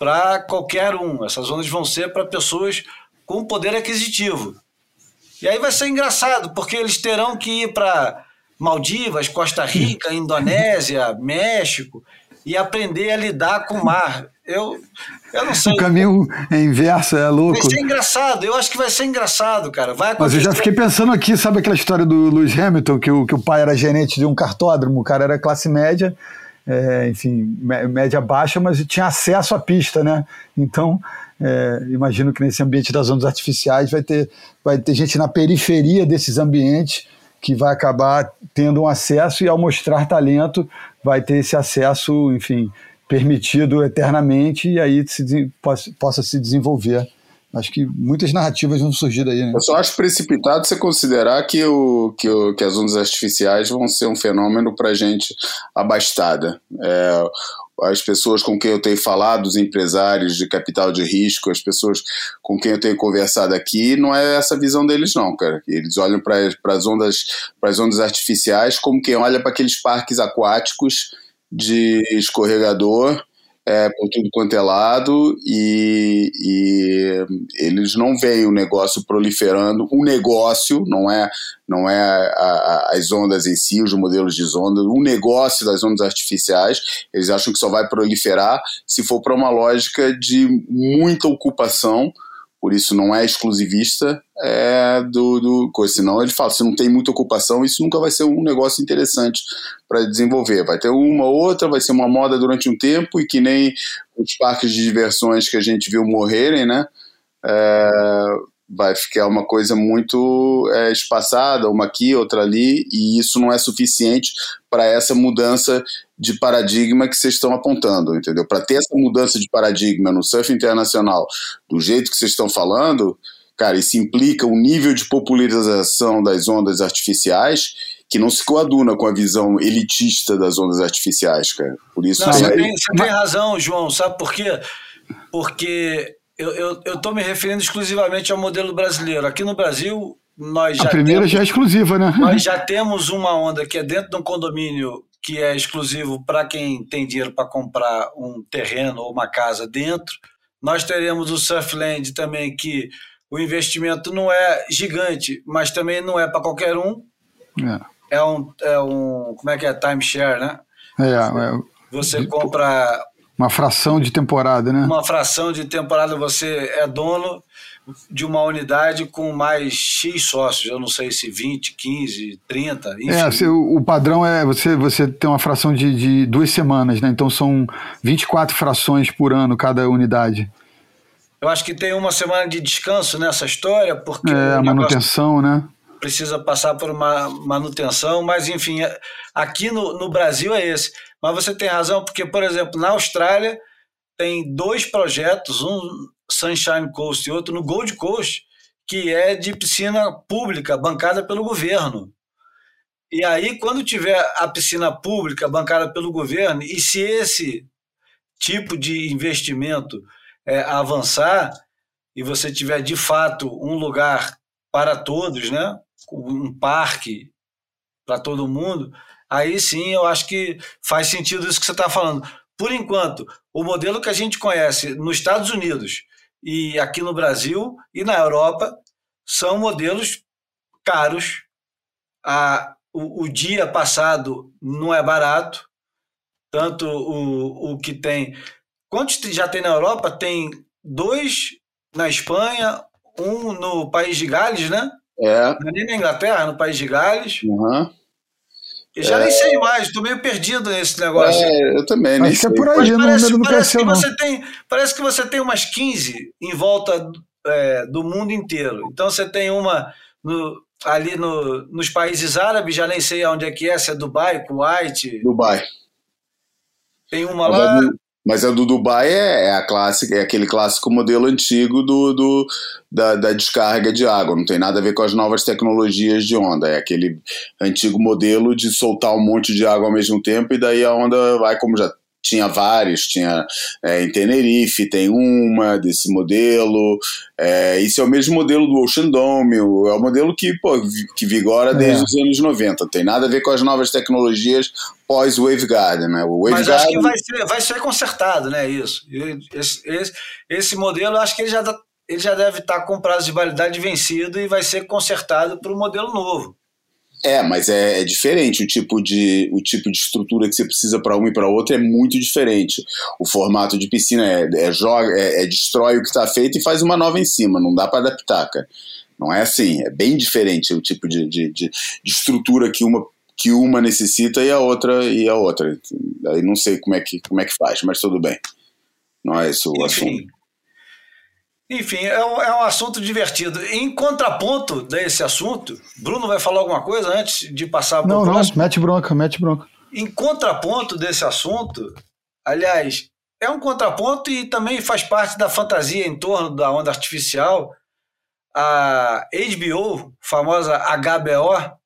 para qualquer um, essas ondas vão ser para pessoas com poder aquisitivo. E aí vai ser engraçado, porque eles terão que ir para Maldivas, Costa Rica, Indonésia, México e aprender a lidar com o mar. Eu, eu não sei. O caminho é inverso, é louco. Vai ser engraçado, eu acho que vai ser engraçado, cara. Vai Mas eu já fiquei pensando aqui, sabe aquela história do Lewis Hamilton, que o, que o pai era gerente de um cartódromo, o cara era classe média, é, enfim, média baixa, mas tinha acesso à pista, né? Então, é, imagino que nesse ambiente das ondas artificiais vai ter, vai ter gente na periferia desses ambientes que vai acabar tendo um acesso e ao mostrar talento vai ter esse acesso, enfim, permitido eternamente e aí se, possa, possa se desenvolver. Acho que muitas narrativas vão surgir daí. Né? Eu só acho precipitado você considerar que, o, que, o, que as ondas artificiais vão ser um fenômeno para gente abastada. É, as pessoas com quem eu tenho falado, os empresários de capital de risco, as pessoas com quem eu tenho conversado aqui, não é essa visão deles não, cara. Eles olham para as ondas, as ondas artificiais como quem olha para aqueles parques aquáticos de escorregador é, por tudo quanto é lado e, e, eles não veem o negócio proliferando. O negócio não é, não é a, a, as ondas em si, os modelos de ondas, o negócio das ondas artificiais. Eles acham que só vai proliferar se for para uma lógica de muita ocupação por isso não é exclusivista é, do, do coisa. Senão ele fala, se não tem muita ocupação, isso nunca vai ser um negócio interessante para desenvolver. Vai ter uma ou outra, vai ser uma moda durante um tempo e que nem os parques de diversões que a gente viu morrerem, né? É, vai ficar uma coisa muito é, espaçada, uma aqui, outra ali, e isso não é suficiente para essa mudança de paradigma que vocês estão apontando, entendeu? Para ter essa mudança de paradigma no surf internacional, do jeito que vocês estão falando, cara, isso implica um nível de popularização das ondas artificiais que não se coaduna com a visão elitista das ondas artificiais, cara. Por isso. Não, você, tem, você tem razão, João. Sabe por quê? Porque eu estou me referindo exclusivamente ao modelo brasileiro. Aqui no Brasil, nós já. A primeira temos, já é exclusiva, né? Nós (laughs) já temos uma onda que é dentro de um condomínio que é exclusivo para quem tem dinheiro para comprar um terreno ou uma casa dentro. Nós teremos o Surfland também, que o investimento não é gigante, mas também não é para qualquer um. É. é. um, é um. Como é que é? Timeshare, né? É, é. Você compra uma fração de temporada, né? Uma fração de temporada você é dono de uma unidade com mais X sócios, eu não sei se 20, 15, 30, enfim. É, o, padrão é você, você tem uma fração de, de duas semanas, né? Então são 24 frações por ano cada unidade. Eu acho que tem uma semana de descanso nessa história, porque. É, a manutenção, né? Precisa passar por uma manutenção, mas enfim, é, aqui no, no Brasil é esse. Mas você tem razão, porque, por exemplo, na Austrália tem dois projetos, um Sunshine Coast e outro no Gold Coast, que é de piscina pública, bancada pelo governo. E aí, quando tiver a piscina pública bancada pelo governo, e se esse tipo de investimento é, avançar, e você tiver de fato um lugar para todos, né? um parque para todo mundo, aí sim eu acho que faz sentido isso que você está falando. Por enquanto, o modelo que a gente conhece nos Estados Unidos e aqui no Brasil e na Europa são modelos caros. A, o, o dia passado não é barato, tanto o, o que tem. Quantos já tem na Europa? Tem dois na Espanha, um no País de Gales, né? É. É nem na Inglaterra, no País de Gales. Uhum. Eu já é... nem sei mais, estou meio perdido nesse negócio. É, eu também, nem Acho sei. é por aí, parece, não parece, que você tem, parece que você tem umas 15 em volta é, do mundo inteiro. Então você tem uma no, ali no, nos países árabes, já nem sei onde é que é, se é Dubai, Kuwait. Dubai. Tem uma lá. Mas a do Dubai é, é a clássica, é aquele clássico modelo antigo do, do da, da, descarga de água. Não tem nada a ver com as novas tecnologias de onda. É aquele antigo modelo de soltar um monte de água ao mesmo tempo e daí a onda vai como já tinha vários, tinha é, em Tenerife, tem uma desse modelo. É, esse é o mesmo modelo do Ocean Dome, é o modelo que, pô, que vigora desde é. os anos 90. Não tem nada a ver com as novas tecnologias pós-Waveguard, né? O Waveguard... Mas acho que vai ser, vai ser consertado, né? Isso. Esse, esse, esse modelo, acho que ele já, ele já deve estar com prazo de validade vencido e vai ser consertado para o modelo novo. É, mas é, é, diferente o tipo de o tipo de estrutura que você precisa para uma e para outra é muito diferente. O formato de piscina é, é joga, é, é destrói o que está feito e faz uma nova em cima. Não dá para adaptar, cara. Não é assim. É bem diferente o tipo de, de, de, de estrutura que uma que uma necessita e a outra e a outra. Aí não sei como é que como é que faz, mas tudo bem. Não é esse o Enfim, assunto. Enfim, é um, é um assunto divertido. Em contraponto desse assunto, Bruno vai falar alguma coisa antes de passar para o próximo? Não, mete bronca, mete bronca. Em contraponto desse assunto, aliás, é um contraponto e também faz parte da fantasia em torno da onda artificial. A HBO, famosa HBO,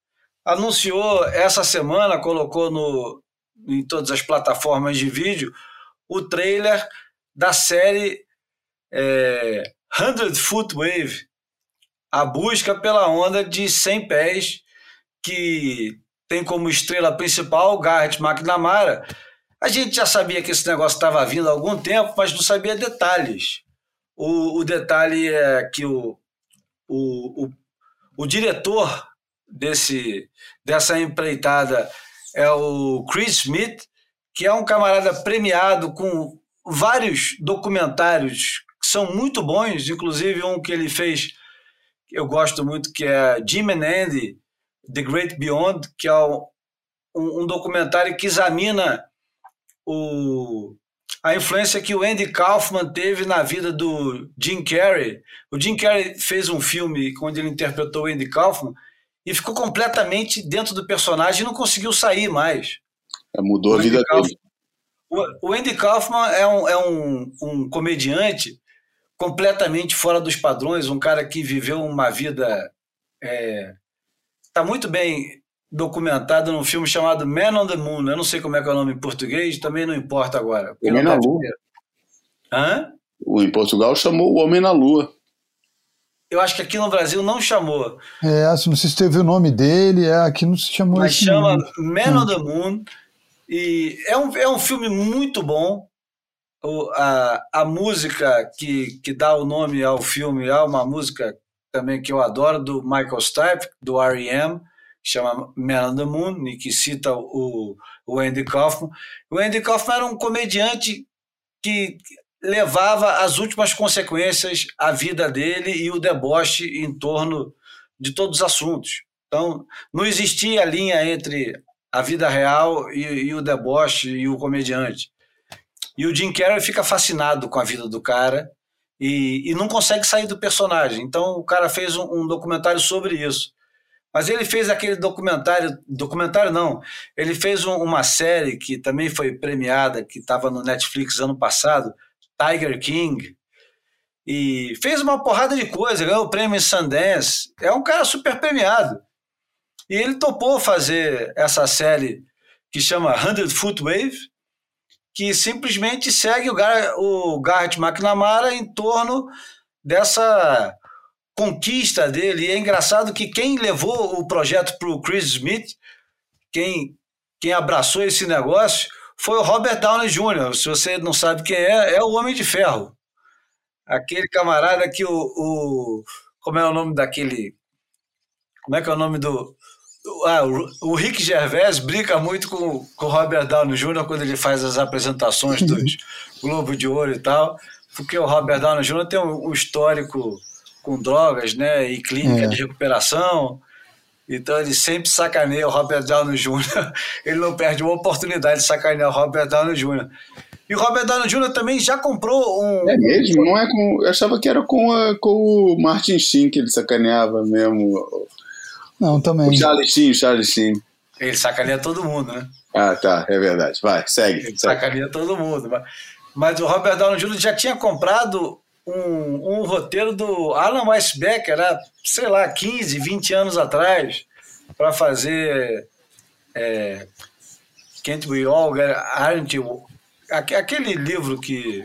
anunciou essa semana, colocou no, em todas as plataformas de vídeo, o trailer da série é, 100 Foot Wave, a busca pela onda de 100 pés, que tem como estrela principal Garrett McNamara. A gente já sabia que esse negócio estava vindo há algum tempo, mas não sabia detalhes. O, o detalhe é que o, o, o, o diretor desse, dessa empreitada é o Chris Smith, que é um camarada premiado com vários documentários são muito bons, inclusive um que ele fez, eu gosto muito, que é Jim and Andy, The Great Beyond, que é um, um documentário que examina o, a influência que o Andy Kaufman teve na vida do Jim Carrey. O Jim Carrey fez um filme onde ele interpretou o Andy Kaufman e ficou completamente dentro do personagem e não conseguiu sair mais. É, mudou a vida Kaufman, dele. O, Andy Kaufman é um, é um, um comediante completamente fora dos padrões, um cara que viveu uma vida. Está é, tá muito bem documentado num filme chamado Man on the Moon. Eu não sei como é que é o nome em português, também não importa agora. Homem na Lua. Hã? O, em Portugal chamou o Homem na Lua. Eu acho que aqui no Brasil não chamou. É, não sei se teve o nome dele, é, aqui não se chamou Mas chama nome. Man hum. on the Moon. E é um, é um filme muito bom a, a música que, que dá o nome ao filme é uma música também que eu adoro, do Michael Stipe, do R.E.M., que chama Man on the Moon, e que cita o, o Andy Kaufman. O Andy Kaufman era um comediante que levava as últimas consequências à vida dele e o deboche em torno de todos os assuntos. Então, não existia linha entre a vida real e, e o deboche e o comediante. E o Jim Carrey fica fascinado com a vida do cara e, e não consegue sair do personagem. Então o cara fez um, um documentário sobre isso. Mas ele fez aquele documentário, documentário não, ele fez um, uma série que também foi premiada, que estava no Netflix ano passado, Tiger King, e fez uma porrada de coisa, ganhou o prêmio Sundance, é um cara super premiado. E ele topou fazer essa série que chama 100 Foot Wave, que simplesmente segue o, Gar o Garrett McNamara em torno dessa conquista dele. E é engraçado que quem levou o projeto para o Chris Smith, quem, quem abraçou esse negócio, foi o Robert Downey Jr. Se você não sabe quem é, é o Homem de Ferro. Aquele camarada que o, o. Como é o nome daquele. Como é que é o nome do, ah, o Rick Gervais brinca muito com, com o Robert Downey Jr. quando ele faz as apresentações (laughs) dos Globo de Ouro e tal, porque o Robert Downey Jr. tem um, um histórico com drogas, né, e clínica é. de recuperação, então ele sempre sacaneia o Robert Downey Jr., (laughs) ele não perde uma oportunidade de sacanear o Robert Downey Jr., e o Robert Downey Jr. também já comprou um. É mesmo? Não é com. Eu achava que era com, a, com o Martin Sheen que ele sacaneava mesmo. Não, também. O Charlie Sheen, o Charlie Sheen. Ele sacaneia todo mundo, né? Ah, tá, é verdade. Vai, segue. Ele segue. sacaneia todo mundo. Mas o Robert Downey Jr. já tinha comprado um, um roteiro do Alan Weisbecker, né? sei lá, 15, 20 anos atrás, para fazer é, Can't We All, Aren't You? Aquele livro que.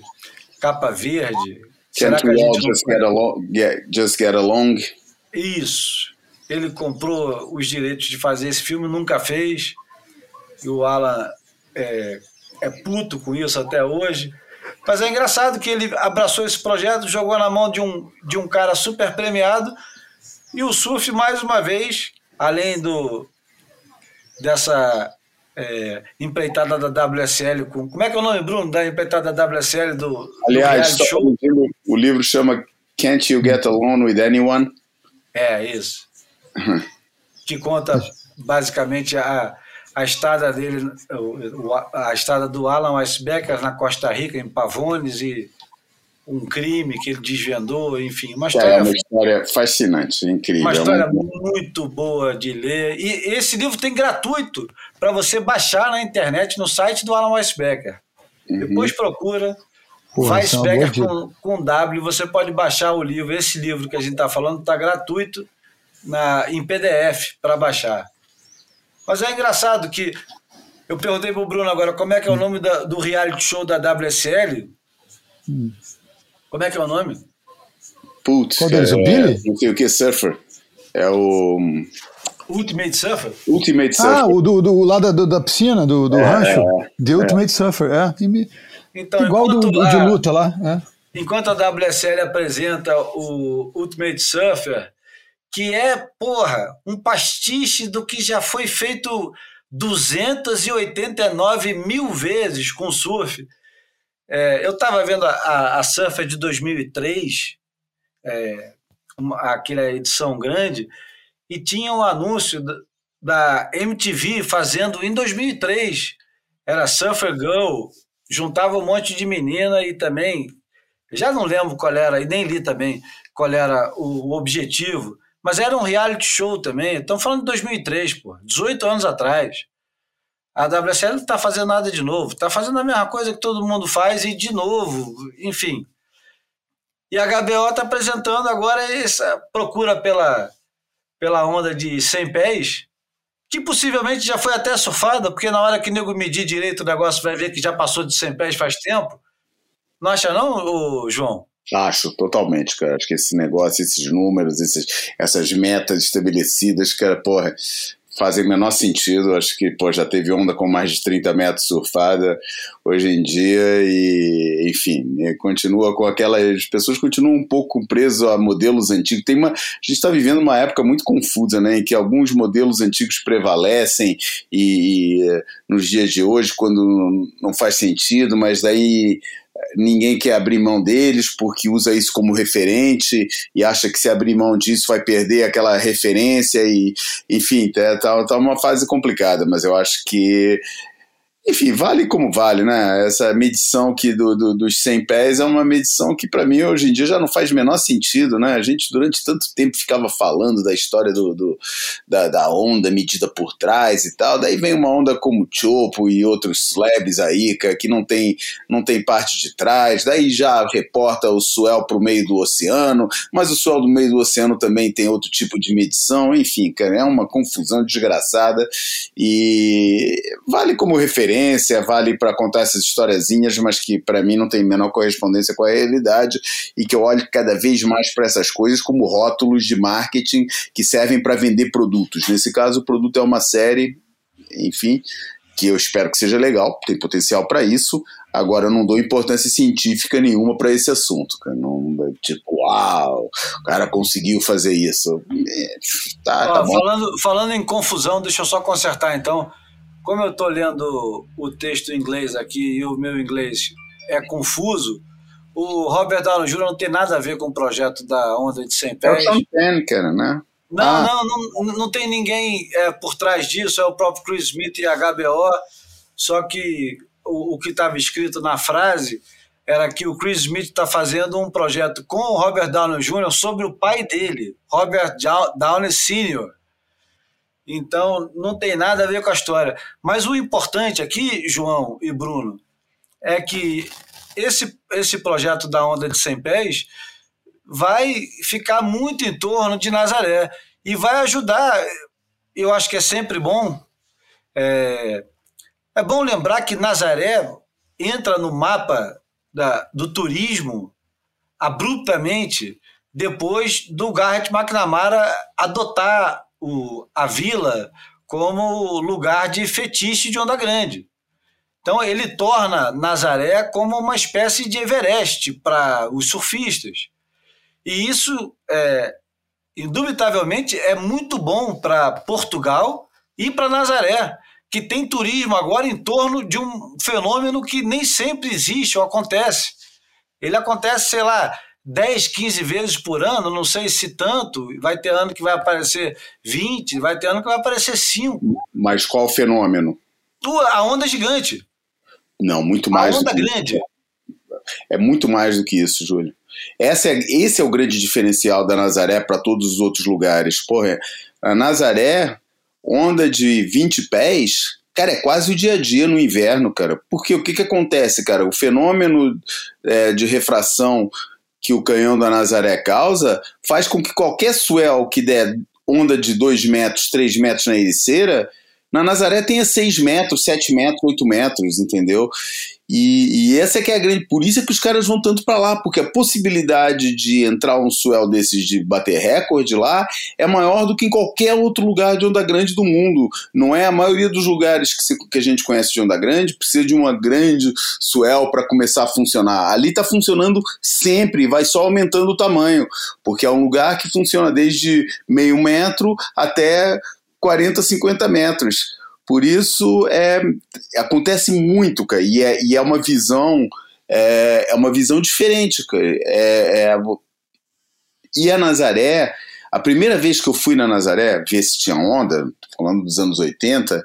capa verde. Can't We All Just Get Along? Get, just get along? Isso. Ele comprou os direitos de fazer esse filme, nunca fez. E o Alan é, é puto com isso até hoje. Mas é engraçado que ele abraçou esse projeto, jogou na mão de um, de um cara super premiado. E o surf, mais uma vez, além do dessa é, empreitada da WSL. Com, como é que é o nome, Bruno, da empreitada da WSL do, Aliás, do show? O livro chama Can't You Get Along With Anyone? É, isso. Que conta basicamente a, a estada dele, a estada do Alan Weisbecker na Costa Rica, em Pavones, e um crime que ele desvendou, enfim, uma história, é uma história fascinante, incrível. Uma história muito... muito boa de ler. E esse livro tem gratuito para você baixar na internet no site do Alan Weisbecker. Uhum. Depois procura Porra, Weisbecker é com, com W, você pode baixar o livro. Esse livro que a gente está falando está gratuito na, em PDF para baixar. Mas é engraçado que eu perguntei para o Bruno agora como é que é o nome da, do reality show da WSL. Hum. Como é que é o nome? Putz, Qual deles? É, o Billy? Não sei o que, Surfer. É o. Ultimate Surfer? Ultimate Surfer. Ah, o do, do lado da, da piscina, do, do é, rancho. The Ultimate é. Surfer, é. Então, Igual do, do, de luta lá. É. Enquanto a WSL apresenta o Ultimate Surfer, que é, porra, um pastiche do que já foi feito 289 mil vezes com surf. É, eu estava vendo a, a, a Surfer de 2003, é, uma, aquela edição grande, e tinha um anúncio da, da MTV fazendo em 2003. Era Surfer Girl, juntava um monte de menina e também, já não lembro qual era, e nem li também qual era o, o objetivo, mas era um reality show também. Estamos falando de 2003, pô, 18 anos atrás. A WSL não está fazendo nada de novo, está fazendo a mesma coisa que todo mundo faz e de novo, enfim. E a HBO está apresentando agora essa procura pela, pela onda de 100 pés, que possivelmente já foi até surfada, porque na hora que o nego medir direito o negócio vai ver que já passou de 100 pés faz tempo. Não acha não, João? Acho, totalmente, cara. Acho que esse negócio, esses números, esses, essas metas estabelecidas, cara, porra, fazem o menor sentido. Acho que pô, já teve onda com mais de 30 metros surfada hoje em dia e, enfim, continua com aquelas. As pessoas continuam um pouco presas a modelos antigos. Tem uma, a gente está vivendo uma época muito confusa, né, em que alguns modelos antigos prevalecem e, e nos dias de hoje, quando não faz sentido, mas daí ninguém quer abrir mão deles porque usa isso como referente e acha que se abrir mão disso vai perder aquela referência e enfim tá, tá, tá uma fase complicada mas eu acho que enfim, vale como vale, né? Essa medição aqui do, do, dos 100 pés é uma medição que, para mim, hoje em dia já não faz o menor sentido, né? A gente, durante tanto tempo, ficava falando da história do, do da, da, onda medida por trás e tal. Daí vem uma onda como Chopo e outros slabs aí, que não tem, não tem parte de trás. Daí já reporta o swell para o meio do oceano, mas o swell do meio do oceano também tem outro tipo de medição. Enfim, cara, é uma confusão desgraçada e vale como referência referência, vale para contar essas historiazinhas, mas que para mim não tem menor correspondência com a realidade e que eu olho cada vez mais para essas coisas como rótulos de marketing que servem para vender produtos. Nesse caso, o produto é uma série, enfim, que eu espero que seja legal, tem potencial para isso. Agora, eu não dou importância científica nenhuma para esse assunto. Não, tipo, uau, o cara conseguiu fazer isso. É, tá, tá falando, falando em confusão, deixa eu só consertar então. Como eu estou lendo o texto em inglês aqui e o meu inglês é confuso, o Robert Downey Jr. não tem nada a ver com o projeto da Onda de 100 pés. É o Sam cara, né? Não, ah. não, não, não tem ninguém é, por trás disso, é o próprio Chris Smith e a HBO, só que o, o que estava escrito na frase era que o Chris Smith está fazendo um projeto com o Robert Downey Jr. sobre o pai dele, Robert Downey Sr., então, não tem nada a ver com a história. Mas o importante aqui, João e Bruno, é que esse, esse projeto da onda de 100 pés vai ficar muito em torno de Nazaré e vai ajudar. Eu acho que é sempre bom. É, é bom lembrar que Nazaré entra no mapa da, do turismo abruptamente depois do Garrett McNamara adotar o, a vila como lugar de fetiche de Onda Grande. Então ele torna Nazaré como uma espécie de Everest para os surfistas. E isso, é, indubitavelmente, é muito bom para Portugal e para Nazaré, que tem turismo agora em torno de um fenômeno que nem sempre existe ou acontece. Ele acontece, sei lá, 10, 15 vezes por ano, não sei se tanto, vai ter ano que vai aparecer 20, vai ter ano que vai aparecer 5. Mas qual fenômeno? A onda gigante. Não, muito mais. A onda grande. Que... É muito mais do que isso, Júlio. Essa é, esse é o grande diferencial da Nazaré para todos os outros lugares. Porra, a Nazaré, onda de 20 pés, cara, é quase o dia a dia no inverno, cara. Porque o que, que acontece, cara? O fenômeno é, de refração que o canhão da Nazaré causa faz com que qualquer swell que der onda de 2 metros, 3 metros na ericeira, na Nazaré tenha 6 metros, 7 metros, 8 metros, entendeu? E, e, essa é que é a grande. Por isso é que os caras vão tanto para lá, porque a possibilidade de entrar um swell desses de bater recorde lá é maior do que em qualquer outro lugar de onda grande do mundo. Não é a maioria dos lugares que, se, que a gente conhece de onda grande precisa de uma grande swell para começar a funcionar. Ali está funcionando sempre, vai só aumentando o tamanho, porque é um lugar que funciona desde meio metro até 40, 50 metros. Por isso é, acontece muito, cara, e é, e é uma visão é, é uma visão diferente, cara. É, é, e a Nazaré, a primeira vez que eu fui na Nazaré ver se tinha onda, falando dos anos 80,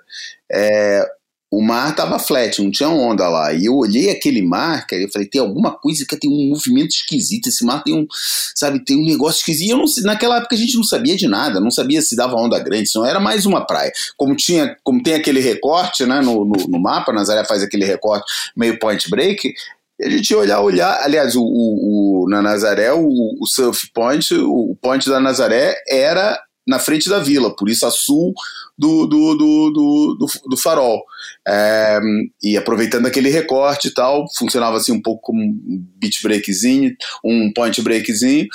é, o mar tava flat, não tinha onda lá. E eu olhei aquele mar, cara, eu falei, tem alguma coisa que tem um movimento esquisito, esse mar tem um, sabe, tem um negócio esquisito. E eu não, naquela época a gente não sabia de nada, não sabia se dava onda grande, se não era mais uma praia. Como tinha, como tem aquele recorte, né, no, no, no mapa, Nazaré faz aquele recorte meio point break, a gente ia olhar, olhar, aliás, o, o, o na Nazaré, o, o surf point, o point da Nazaré era na frente da vila, por isso a sul do, do, do, do, do farol. É, e aproveitando aquele recorte e tal, funcionava assim um pouco como um beat breakzinho, um point breakzinho.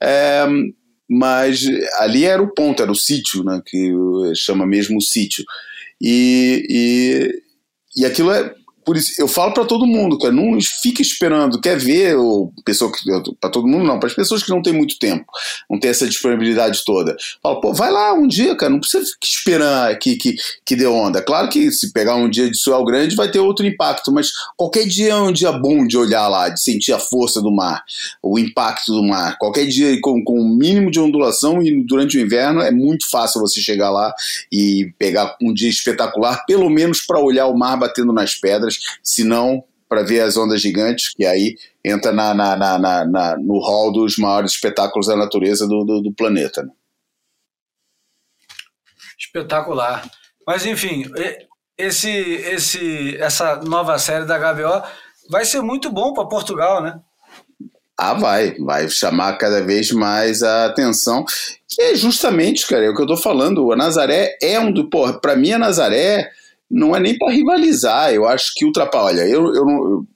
É, mas ali era o ponto, era o sítio, né, que chama mesmo sítio. E, e, e aquilo é por isso, eu falo para todo mundo, cara, não fica esperando, quer ver, ou pessoa que. para todo mundo não, para as pessoas que não têm muito tempo, não tem essa disponibilidade toda. Fala, pô, vai lá um dia, cara, não precisa ficar esperando que, que, que dê onda. Claro que se pegar um dia de suel grande vai ter outro impacto, mas qualquer dia é um dia bom de olhar lá, de sentir a força do mar, o impacto do mar. Qualquer dia com, com um mínimo de ondulação e durante o inverno é muito fácil você chegar lá e pegar um dia espetacular, pelo menos para olhar o mar batendo nas pedras se não para ver as ondas gigantes, que aí entra na, na, na, na, no hall dos maiores espetáculos da natureza do, do, do planeta. Né? Espetacular. Mas enfim, esse, esse, essa nova série da HBO vai ser muito bom para Portugal, né? Ah, vai, vai chamar cada vez mais a atenção, que é justamente, cara, é o que eu tô falando, a Nazaré é um do, porra, para mim a Nazaré não é nem para rivalizar. Eu acho que ultrapassa. Olha, eu, eu, não, eu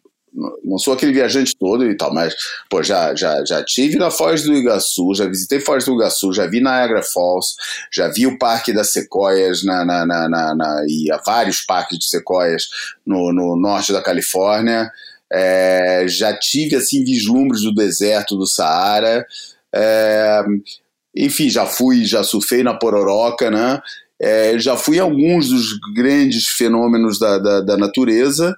não sou aquele viajante todo e tal, mas pô, já, já, já tive na Foz do Iguaçu, já visitei Foz do Iguaçu, já vi Niagara Falls, já vi o Parque das Sequoias na, na, na, na, na e há vários parques de sequoias no, no norte da Califórnia. É, já tive assim vislumbres do deserto do Saara. É, enfim, já fui, já surfei na Pororoca, né? É, já fui alguns dos grandes fenômenos da, da, da, natureza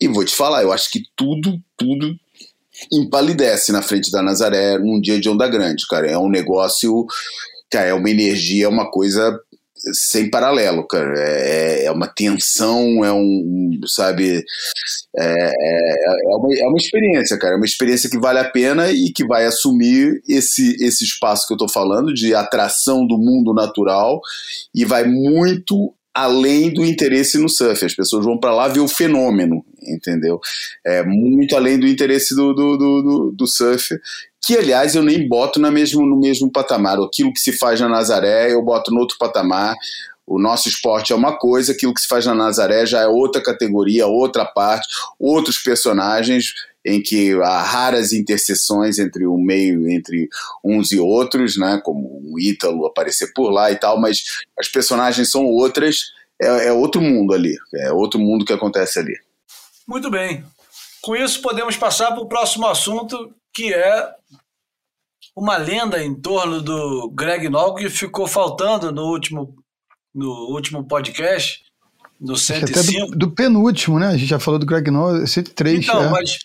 e vou te falar, eu acho que tudo, tudo empalidece na frente da Nazaré num dia de onda grande, cara. É um negócio, cara, é uma energia, é uma coisa sem paralelo, cara. É, é uma tensão, é um, sabe, é, é, é, uma, é uma experiência, cara. É uma experiência que vale a pena e que vai assumir esse, esse espaço que eu tô falando de atração do mundo natural e vai muito além do interesse no surf. As pessoas vão para lá ver o fenômeno, entendeu? É muito além do interesse do, do, do, do, do surf, que aliás eu nem boto na mesmo, no mesmo patamar. Aquilo que se faz na Nazaré eu boto no outro patamar. O nosso esporte é uma coisa, aquilo que se faz na Nazaré já é outra categoria, outra parte, outros personagens em que há raras interseções entre o meio, entre uns e outros, né, como o Ítalo aparecer por lá e tal, mas as personagens são outras, é, é outro mundo ali, é outro mundo que acontece ali. Muito bem. Com isso, podemos passar para o próximo assunto, que é uma lenda em torno do Greg Noll que ficou faltando no último, no último podcast, no 105. Até do, do penúltimo, né? A gente já falou do Greg Noll, 103. Então, é. mas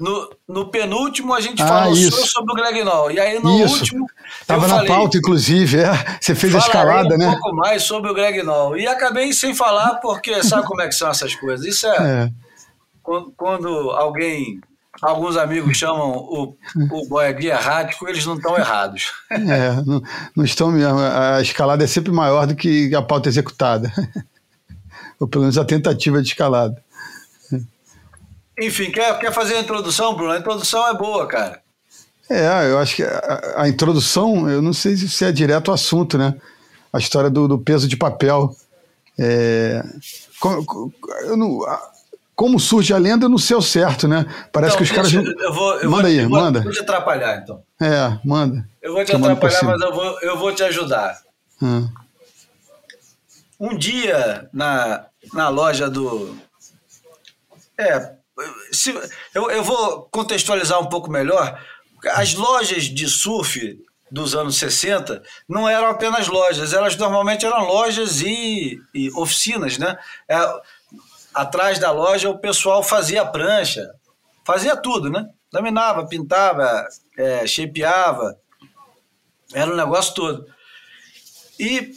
no, no penúltimo a gente Ah, falou isso. sobre o Greg Noll. E aí no Isso. último Tava eu na falei, pauta, inclusive, é. Você fez a escalada, um né? pouco mais sobre o Greg Noll. E acabei sem falar porque sabe como é que são essas coisas. Isso é, É. quando, quando alguém, alguns amigos chamam o, o boy de errático, eles não estão errados. É, não, não estão mesmo. A escalada é sempre maior do que a pauta executada. Ou pelo menos a tentativa de escalada. Enfim, quer, quer fazer a introdução, Bruno? A introdução é boa, cara. É, eu acho que a, a introdução, eu não sei se é direto ao assunto, né? A história do, do peso de papel. É, co- co- eu não- como surge a lenda, eu não sei ao certo, né? Parece Então, que os caras. não- eu vou, eu manda vou, aí, eu vou, manda. Vou te atrapalhar, então. É, manda. Eu vou te por atrapalhar, mas eu vou, eu vou te ajudar. Ah, Um dia, na, na loja do. É. Se, eu, eu vou contextualizar um pouco melhor. As lojas de surf dos anos 60 não eram apenas lojas, elas normalmente eram lojas e, e oficinas, né? É, atrás da loja o pessoal fazia prancha, fazia tudo, né? Laminava, pintava, é, shapeava, era um negócio todo. E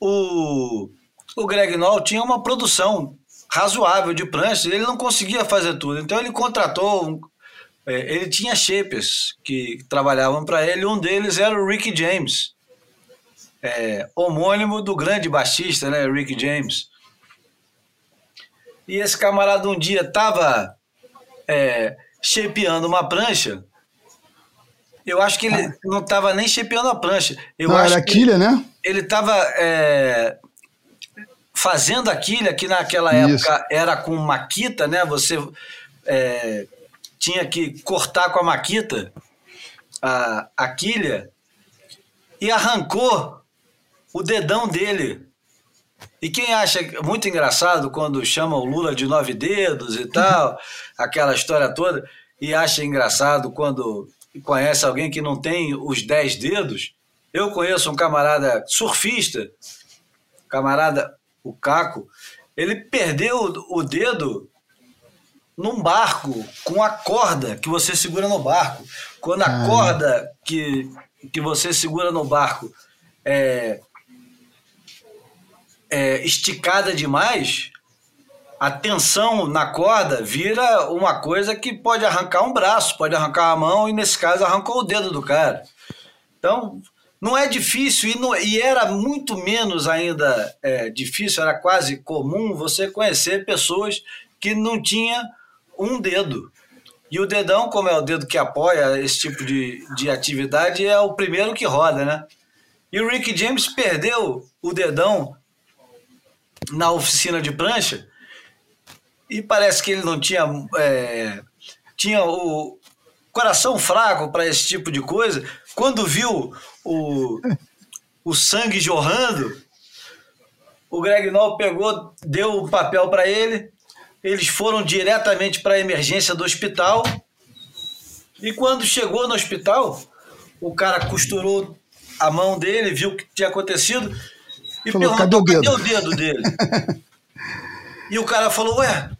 o, o Greg Noll tinha uma produção razoável de pranchas, ele não conseguia fazer tudo. Então ele contratou, um- é, ele tinha shapers que trabalhavam para ele, um deles era o Rick James, é, homônimo do grande baixista, né, Rick James. E esse camarada um dia estava é, shapeando uma prancha. Eu acho que ele não estava nem shapeando a prancha. Eu não, acho era que quilha, né? ele estava fazendo a quilha, que naquela Isso. época era com maquita, né? Você é, tinha que cortar com a maquita a, a quilha e arrancou o dedão dele. E quem acha muito engraçado quando chama o Lula de nove dedos e tal, (laughs) aquela história toda, e acha engraçado quando conhece alguém que não tem os dez dedos, eu conheço um camarada surfista, camarada, o Caco, ele perdeu o dedo num barco com a corda que você segura no barco. Quando a Ah. corda que, que você segura no barco é, é esticada demais, a tensão na corda vira uma coisa que pode arrancar um braço, pode arrancar a mão, e nesse caso arrancou o dedo do cara. Então, não é difícil, e, não- e era muito menos ainda é, difícil, era quase comum você conhecer pessoas que não tinham um dedo. E o dedão, como é o dedo que apoia esse tipo de, de atividade, é o primeiro que roda, né? E o Rick James perdeu o dedão na oficina de prancha e parece que ele não tinha é, tinha o coração fraco para esse tipo de coisa. Quando viu o, o sangue jorrando, o Greg Noll pegou, deu o papel para ele. Eles foram diretamente para a emergência do hospital. E quando chegou no hospital, o cara costurou a mão dele, viu o que tinha acontecido e Falou, perguntou "Cadê o cadê o dedo dele. (laughs) e o cara falou: Ué,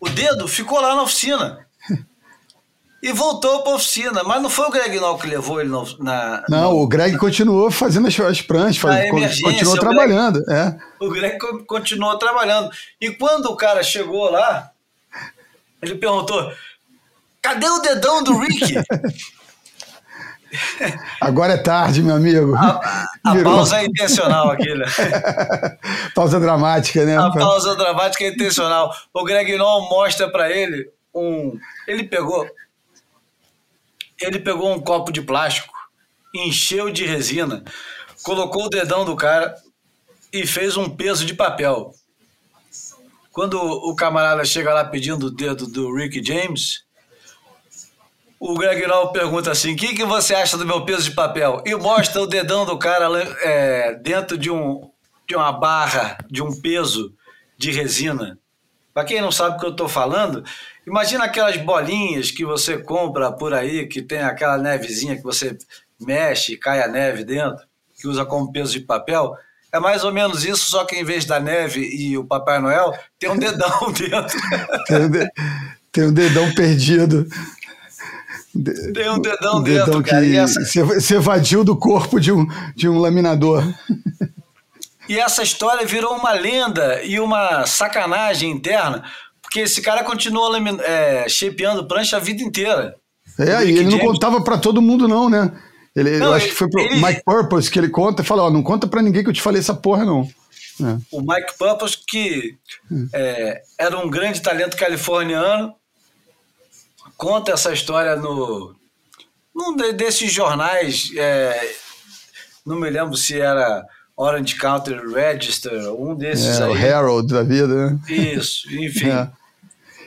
o dedo ficou lá na oficina. E voltou para a oficina, mas não foi o Greg Noll que levou ele no- na. Não, o Greg continuou fazendo as, as pranchas, faz- Na continuou trabalhando. É. O Greg co- continuou trabalhando. E quando o cara chegou lá, ele perguntou: cadê o dedão do Rick? (laughs) Agora é tarde, meu amigo. A, a pausa é intencional aqui, né? (laughs) pausa dramática, né? A pausa dramática é intencional. O Greg Noll mostra para ele um. Ele pegou. Ele pegou um copo de plástico, encheu de resina, colocou o dedão do cara e fez um peso de papel. Quando o camarada chega lá pedindo o dedo do Rick James, o Greg Noll pergunta assim: o que, que você acha do meu peso de papel? E mostra o dedão do cara é, dentro de, um, de uma barra, de um peso de resina. Para quem não sabe o que eu estou falando, imagina aquelas bolinhas que você compra por aí, que tem aquela nevezinha que você mexe, cai a neve dentro, que usa como peso de papel. É mais ou menos isso, só que em vez da neve e o Papai Noel, tem um dedão (laughs) dentro. tem, de... tem um dedão perdido. Tem um dedão, um dedão dentro, cara. que essa... se evadiu do corpo de um, de um laminador. (laughs) E essa história virou uma lenda e uma sacanagem interna, porque esse cara continuou é, shapeando prancha a vida inteira. É, e ele James... não contava para todo mundo não, né? Ele, não, eu acho ele, que foi pro ele... Mike Purpose que ele conta e fala, ó, não conta para ninguém que eu te falei essa porra não. É. O Mike Purpose que é, era um grande talento californiano, conta essa história no num desses jornais, é, não me lembro se era Orange County Register, um desses é, aí. O Herald da vida, né? Isso, enfim. É.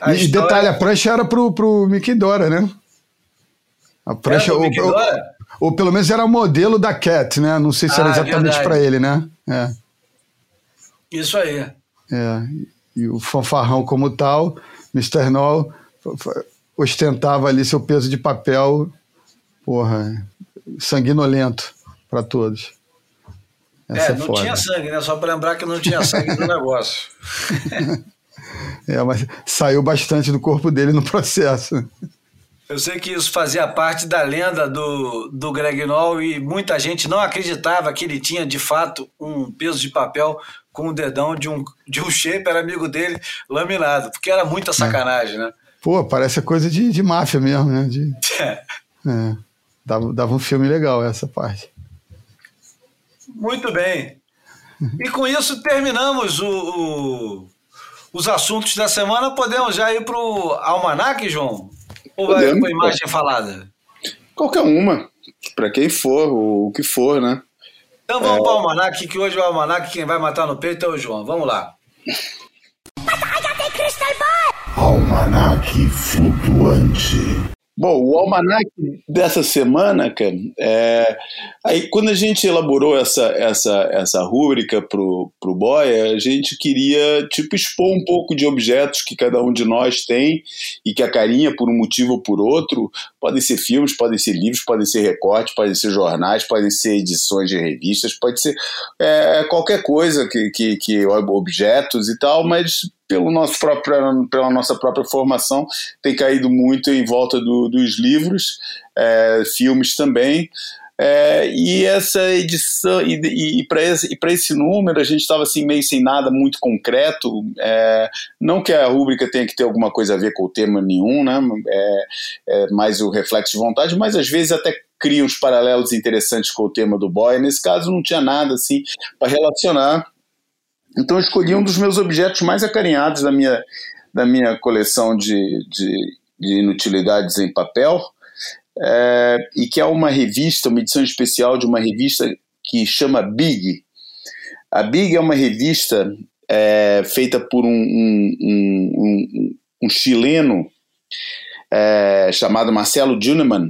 E história... detalhe, a prancha era pro, pro Mickey Dora, né? A prancha. Ou, ou, ou, pelo menos era o modelo da Cat, né? Não sei se era ah, exatamente para ele, né? É. Isso aí. É. E o fanfarrão como tal, Mr. Noll ostentava ali seu peso de papel, porra, sanguinolento para todos. Essa é, é não foda. tinha sangue, né? Só para lembrar que não tinha sangue no (laughs) negócio. (laughs) é, mas saiu bastante do corpo dele no processo. Eu sei que isso fazia parte da lenda do, do Greg Noll e muita gente não acreditava que ele tinha de fato um peso de papel com o dedão de um, de um shaper amigo dele laminado, porque era muita sacanagem, é. né? Pô, parece coisa de, de máfia mesmo, né? De, (laughs) é. é. Dava, dava um filme legal essa parte. Muito bem. E com isso terminamos o, o, os assuntos da semana. Podemos já ir para o almanac, João? Ou vai com a imagem falada? Qualquer uma. Para quem for, o que for, né? Então vamos é... para o almanac, que hoje o almanac quem vai matar no peito é o João. Vamos lá. Almanac flutuante. Bom, o almanac dessa semana, cara, é, aí quando a gente elaborou essa, essa, essa rúbrica pro, pro Boia, a gente queria tipo expor um pouco de objetos que cada um de nós tem e que a carinha, por um motivo ou por outro, podem ser filmes, podem ser livros, podem ser recortes, podem ser jornais, podem ser edições de revistas, pode ser é, qualquer coisa que, que, que objetos e tal, mas pelo nosso próprio, pela nossa própria formação, tem caído muito em volta do, dos livros, é, filmes também. É, e essa edição, e, e, para esse, esse, número, a gente estava assim, meio sem nada muito concreto. É, não que a rúbrica tenha que ter alguma coisa a ver com o tema nenhum, né? É, é mais o reflexo de vontade, mas às vezes até cria uns paralelos interessantes com o tema do boy. Nesse caso, não tinha nada assim para relacionar. Então eu escolhi um dos meus objetos mais acarinhados da minha, da minha coleção de, de, de inutilidades em papel, é, e que é uma revista, uma edição especial de uma revista que chama Big. A Big é uma revista é, feita por um, um, um, um chileno é, chamado Marcelo Juneman,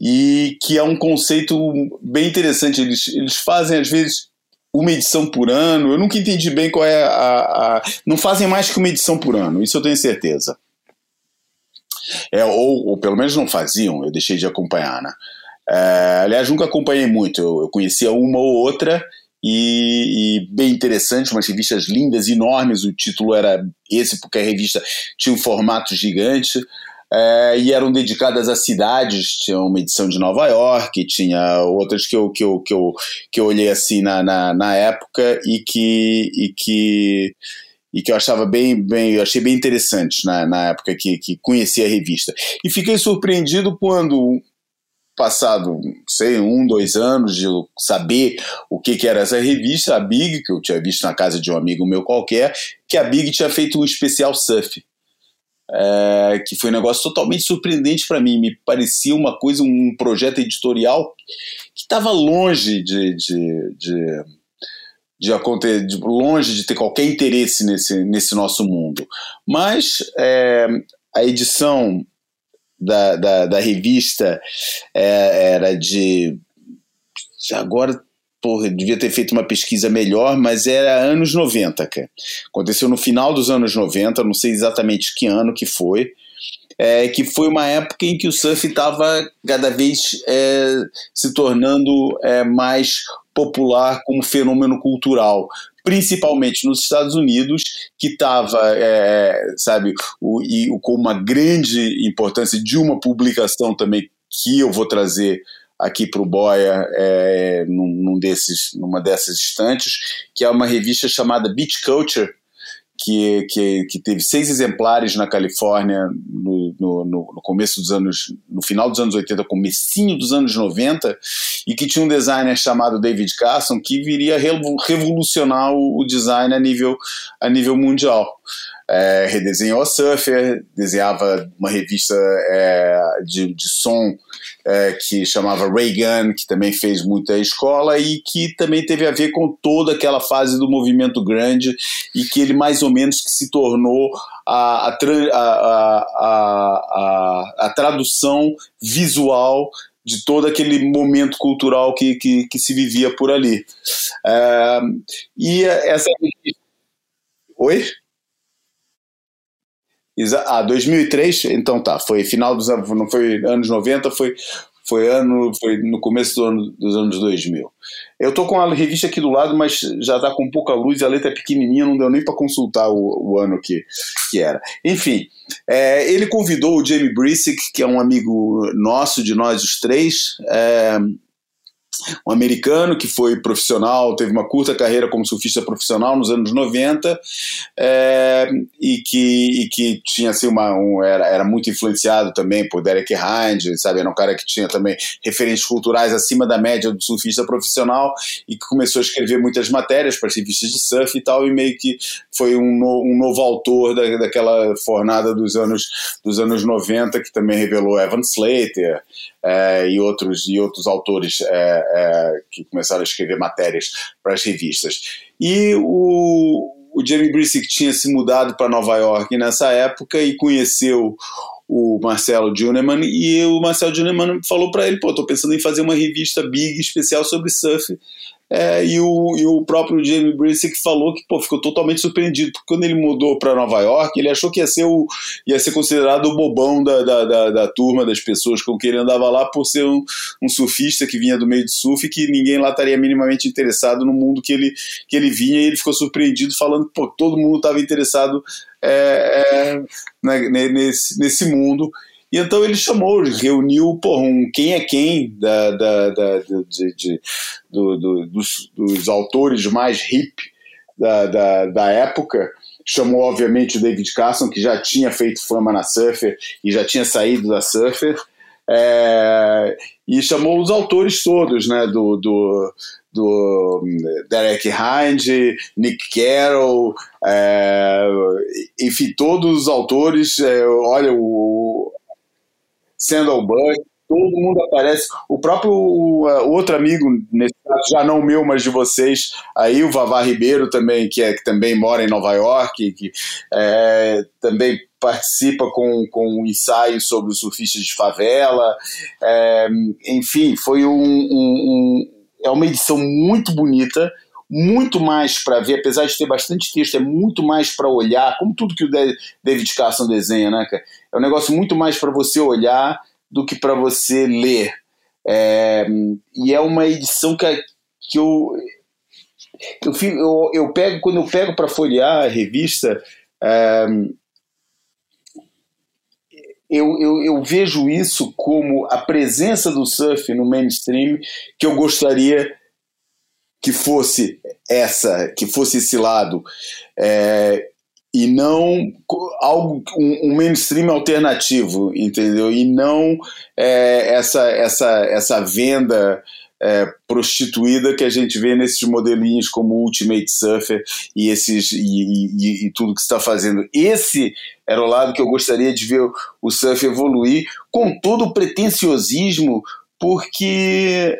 e que é um conceito bem interessante. Eles, eles fazem, às vezes, uma edição por ano. Eu nunca entendi bem qual é a, a, Não fazem mais que uma edição por ano, isso eu tenho certeza. É, ou, ou pelo menos não faziam, eu deixei de acompanhar, né? É, aliás, nunca acompanhei muito, eu, eu conhecia uma ou outra e, e, bem interessante, umas revistas lindas, enormes. O título era esse, porque a revista tinha um formato gigante é, e eram dedicadas a cidades. Tinha uma edição de Nova York, tinha outras que eu, que eu, que eu, que eu olhei assim na, na, na época e que, e que e que eu achava bem, bem eu achei bem interessantes na, na época que, que conheci a revista. E fiquei surpreendido quando passado, sei, um, dois anos de saber o que, que era essa revista, a Big, que eu tinha visto na casa de um amigo meu qualquer, que a Big tinha feito um especial surf. É, que foi um negócio totalmente surpreendente para mim. Me parecia uma coisa, um projeto editorial que estava longe de, de, de, de, acontecer, de, longe de ter qualquer interesse nesse, nesse nosso mundo. Mas é, a edição da, da, da revista é, era de. Agora, porra, devia ter feito uma pesquisa melhor, mas era anos 90, cara. Aconteceu no final dos anos 90, não sei exatamente que ano que foi. É, que foi uma época em que o surf estava cada vez é, se tornando é, mais popular como fenômeno cultural principalmente nos Estados Unidos, que estava, é, sabe, o, e com uma grande importância de uma publicação também que eu vou trazer aqui para o Boia é, num, num, desses, numa dessas instantes, que é uma revista chamada Beach Culture, que, que, que teve seis exemplares na Califórnia no, no, no, começo dos anos, no final dos anos 80, comecinho dos anos 90, e que tinha um designer chamado David Carson que viria revolucionar o, o design a nível, a nível mundial é, redesenhou a Surfer, desenhava uma revista é, de, de som é, que chamava Ray Gun, que também fez muita escola e que também teve a ver com toda aquela fase do movimento grande e que ele mais ou menos que se tornou a, a, a, a, a tradução visual de todo aquele momento cultural que, que, que se vivia por ali. É, e essa. Oi? Ah, 2003, então tá, foi final dos anos, não foi anos 90, foi, foi ano, foi no começo do ano, dos anos 2000. Eu tô com a revista aqui do lado, mas já tá com pouca luz, a letra é pequenininha, não deu nem para consultar o, o, ano que, que era. Enfim, é, ele convidou o Jamie Brisick, que é um amigo nosso, de nós os três, é, um americano que foi profissional, teve uma curta carreira como surfista profissional nos anos 90 é, e, que, e que tinha assim, uma, um, era, era muito influenciado também por Derek Hind, sabe? Era um cara que tinha também referências culturais acima da média do surfista profissional e que começou a escrever muitas matérias para revistas de surf e tal, e meio que foi um, no, um novo autor da, daquela fornada dos anos, dos anos 90 que também revelou Evan Slater, é, e, outros, e outros autores é, é, que começaram a escrever matérias para as revistas. E o, o Jamie Brisick tinha se mudado para Nova York nessa época e conheceu o Marcelo Juneman e o Marcelo Juneman falou para ele, pô, tô pensando em fazer uma revista big especial sobre surf é, e, o, e o próprio Jamie Brisick falou que pô, ficou totalmente surpreendido, porque quando ele mudou para Nova York, ele achou que ia ser, o, ia ser considerado o bobão da, da, da, da turma, das pessoas com quem ele andava lá, por ser um, um, surfista que vinha do meio de surf e que ninguém lá estaria minimamente interessado no mundo que ele, que ele vinha, e ele ficou surpreendido, falando que todo mundo estava interessado é, é, nesse, nesse mundo. E então ele chamou, reuniu porra, um quem é quem da, da, da de, de, do, do, dos, dos, autores mais hip da, da, da época. Chamou, obviamente, o David Carson, que já tinha feito fama na Surfer e já tinha saído da Surfer. É, e chamou os autores todos, né, do, do, do Derek Hind, Nick Carroll, é, enfim, todos os autores. É, olha, o, Sandal Buck, todo mundo aparece. O próprio outro amigo, nesse caso, já não meu, mas de vocês, aí o Vavá Ribeiro também, que, é, que também mora em Nova York, que é, também participa com, com um ensaio sobre os surfistas de favela. É, enfim, foi um, um, um, é uma edição muito bonita muito mais para ver, apesar de ter bastante texto, é muito mais para olhar, como tudo que o David Carson desenha, né, cara? É um negócio muito mais para você olhar do que para você ler. É, e é uma edição que, que eu, eu, eu, eu pego, quando eu pego para folhear a revista, é, eu, eu, eu, vejo isso como a presença do surf no mainstream que eu gostaria que fosse essa, que fosse esse lado. É, e não algo um, mainstream alternativo, entendeu? E não é, essa essa essa venda é, prostituída que a gente vê nesses modelinhos como Ultimate Surfer e esses e, e, e tudo que está fazendo. Esse era o lado que eu gostaria de ver o surf evoluir com todo o pretenciosismo, porque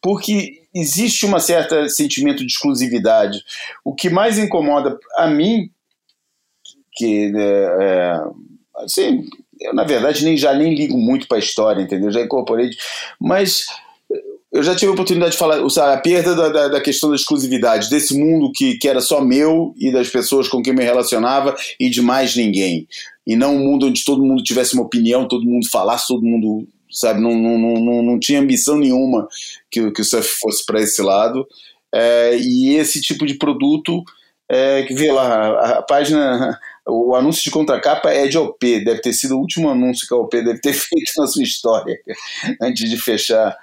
porque existe um certo sentimento de exclusividade. O que mais incomoda a mim, que é, é assim, eu na verdade nem já nem ligo muito para a história, entendeu? Já incorporei, mas eu já tive a oportunidade de falar, sabe, a perda da, da, da, questão da exclusividade, desse mundo que, que era só meu e das pessoas com quem me relacionava e de mais ninguém. E não um mundo onde todo mundo tivesse uma opinião, todo mundo falasse, todo mundo, sabe, não, não, não, não tinha ambição nenhuma que, que o surf fosse para esse lado. É, e esse tipo de produto, é, que vê lá, a, a página o anúncio de contracapa é de OP, deve ter sido o último anúncio que a OP deve ter (laughs) feito na sua história, antes de fechar.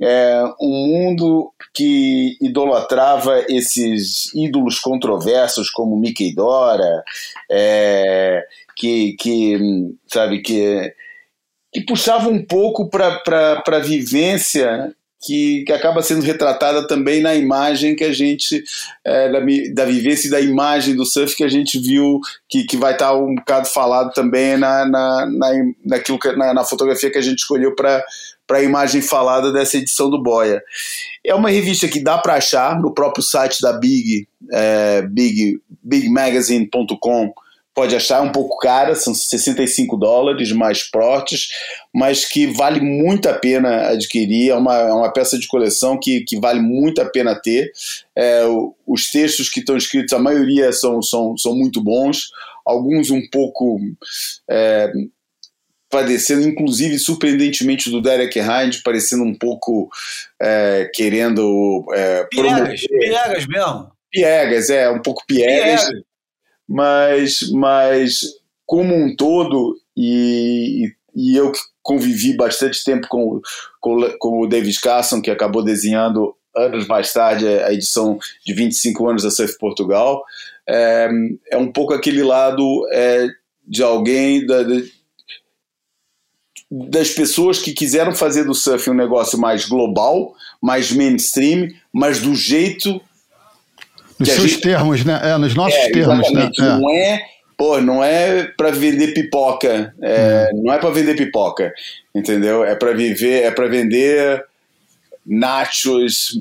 É, um mundo que idolatrava esses ídolos controversos como Mickey Dora, é, que, que, sabe, que, que puxava um pouco para a vivência que, que, acaba sendo retratada também na imagem que a gente, é, da, da vivência e da imagem do surf que a gente viu, que, que vai estar tá um bocado falado também na, na, na, naquilo que, na, na fotografia que a gente escolheu para para a imagem falada dessa edição do Boia. É uma revista que dá para achar no próprio site da Big, é, Big bigmagazine.com. Pode achar um pouco cara, são 65 dólares mais portes, mas que vale muito a pena adquirir. É uma, é uma peça de coleção que, que vale muito a pena ter. É, os textos que estão escritos, a maioria são, são, são muito bons, alguns um pouco é, padecendo, inclusive, surpreendentemente, do Derek Hind, parecendo um pouco é, querendo. É, piegas, piegas mesmo. Piegas, é, um pouco piegas. piegas. Mas, mas, como um todo, e, e eu convivi bastante tempo com, com, com o David Carson, que acabou desenhando anos mais tarde a edição de 25 anos da Surf Portugal, é, é um pouco aquele lado é, de alguém da, das pessoas que quiseram fazer do surf um negócio mais global, mais mainstream, mas do jeito. Nos seus gente... termos, né? É, nos nossos é, termos, né? Não é, pô, não é para vender pipoca, é, hum. não é para vender pipoca, entendeu? É para viver, é para vender nachos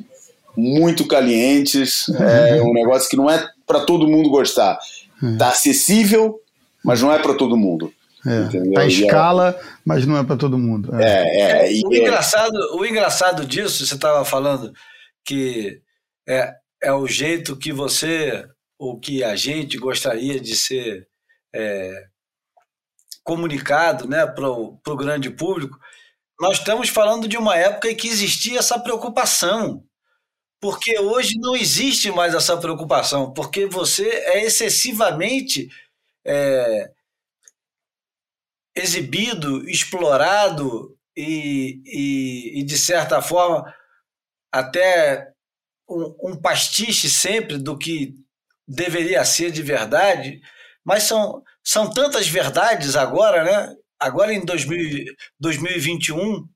muito calientes, uhum. é um negócio que não é para todo mundo gostar. Uhum. Tá acessível, mas não é para todo mundo. É, a escala, é... mas não é para todo mundo. É, é, é o, engraçado, o engraçado disso, você estava falando que é, é o jeito que você, ou que a gente gostaria de ser é, comunicado né, para o grande público. Nós estamos falando de uma época em que existia essa preocupação. Porque hoje não existe mais essa preocupação, porque você é excessivamente é, exibido, explorado e, e, e de certa forma, até um, um, pastiche sempre do que deveria ser de verdade, mas são, são tantas verdades agora, né? Agora em 2000, 2021,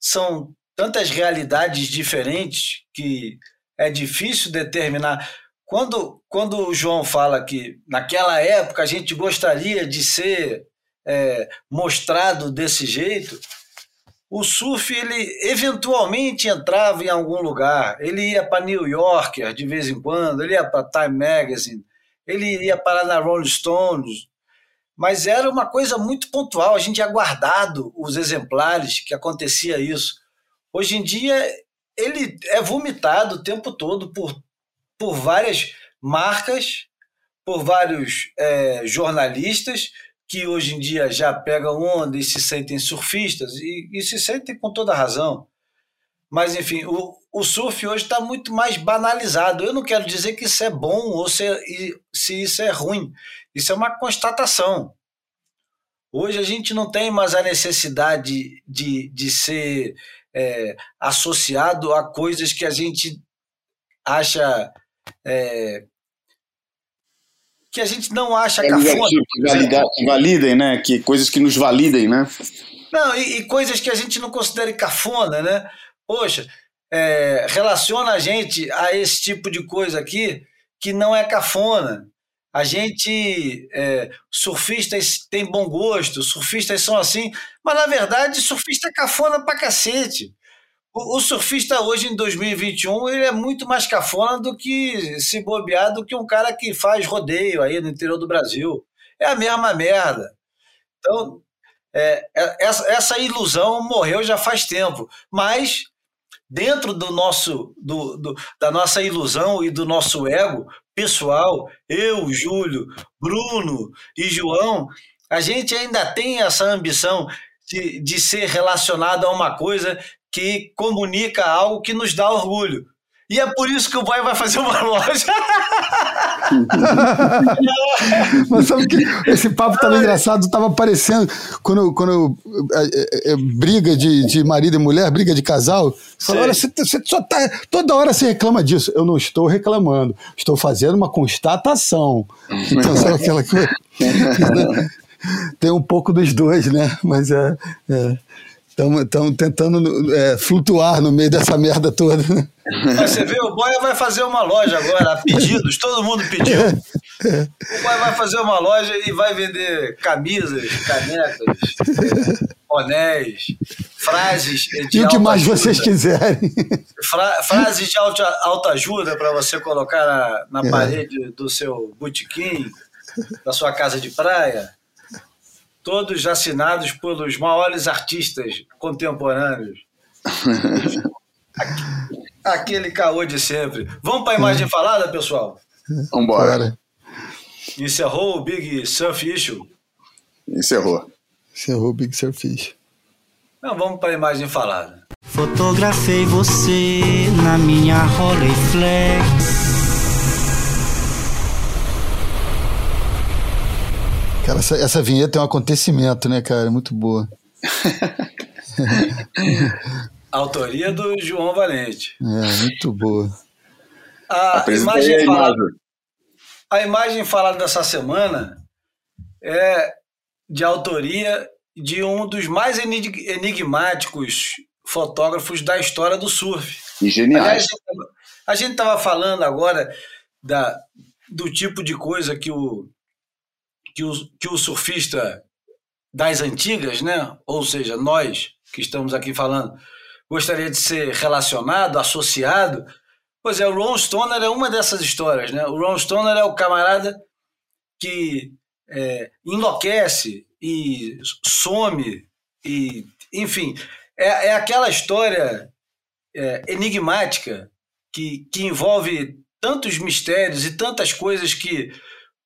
são tantas realidades diferentes que é difícil determinar. Quando, quando o João fala que naquela época a gente gostaria de ser é, mostrado desse jeito, o surf ele eventualmente entrava em algum lugar. Ele ia para New Yorker de vez em quando, ele ia para Time Magazine, ele ia parar na Rolling Stones, mas era uma coisa muito pontual. A gente tinha guardado os exemplares que acontecia isso. Hoje em dia ele é vomitado o tempo todo por, por várias marcas, por vários é, jornalistas que hoje em dia já pegam onda e se sentem surfistas, e, e se sentem com toda razão. Mas, enfim, o, o surf hoje está muito mais banalizado. Eu não quero dizer que isso é bom ou se, se isso é ruim. Isso é uma constatação. Hoje a gente não tem mais a necessidade de, de ser é, associado a coisas que a gente acha é, que a gente não acha É cafona. que, valida- que validem, né? Que coisas que nos validem, né? Não, e, e coisas que a gente não considere cafona, né? Poxa, é, relaciona a gente a esse tipo de coisa aqui que não é cafona. A gente, é, surfistas têm bom gosto, surfistas são assim, mas na verdade surfista é cafona pra cacete. O, surfista hoje em 2021 ele é muito mais cafona do que se bobear do que um cara que faz rodeio aí no interior do Brasil. É a mesma merda. Então, é, é- essa, essa ilusão morreu já faz tempo, mas dentro do nosso, do, do- da nossa ilusão e do nosso ego pessoal, eu, Júlio, Bruno e João, a gente ainda tem essa ambição de, de ser relacionado a uma coisa que comunica algo que nos dá orgulho. E é por isso que o boy vai fazer uma (laughs) loja. (laughs) Mas sabe que esse papo tava engraçado, tava aparecendo quando, quando é, é, é, briga de, de marido e mulher, briga de casal. Você fala, olha, você, você só tá. Toda hora você reclama disso. Eu não estou reclamando, estou fazendo uma constatação. Então, sabe aquela coisa? (laughs) Tem um pouco dos dois, né? Mas é. Estamos tentando é, flutuar no meio dessa merda toda. você vê, o boy vai fazer uma loja agora, a pedidos, todo mundo pediu. O boy vai fazer uma loja e vai vender camisas, canecas, eh, bonéis, frases de E o que mais autoajuda. vocês quiserem. Fra- frases de alta, autoajuda para você colocar na, É. na parede do seu botequim, da sua casa de praia. Todos assinados pelos maiores artistas contemporâneos. Aque- (laughs) Aquele caô de sempre. Vamos para a imagem falada, pessoal? Vambora. Bora. Encerrou o Big Surf Issue? Encerrou. Encerrou o Big Surfish. Não, vamos para a imagem falada. Fotografei você na minha Rolleiflex. Cara, essa, essa vinheta é um acontecimento, né, cara? Muito boa. (laughs) Autoria do João Valente. É, muito boa. A Apresentei imagem, a falada, imagem. a imagem falada dessa semana é de autoria de um dos mais enig- enigmáticos fotógrafos da história do surf. E geniais. a gente estava falando agora da, do tipo de coisa que o, que, o, que o surfista das antigas, né? ou seja, nós que estamos aqui falando, gostaria de ser relacionado, associado. Pois é, o Ron Stoner é uma dessas histórias. Né? O Ron Stoner é o camarada que é, enlouquece e some, e, enfim, é, é aquela história é, enigmática que, que envolve tantos mistérios e tantas coisas que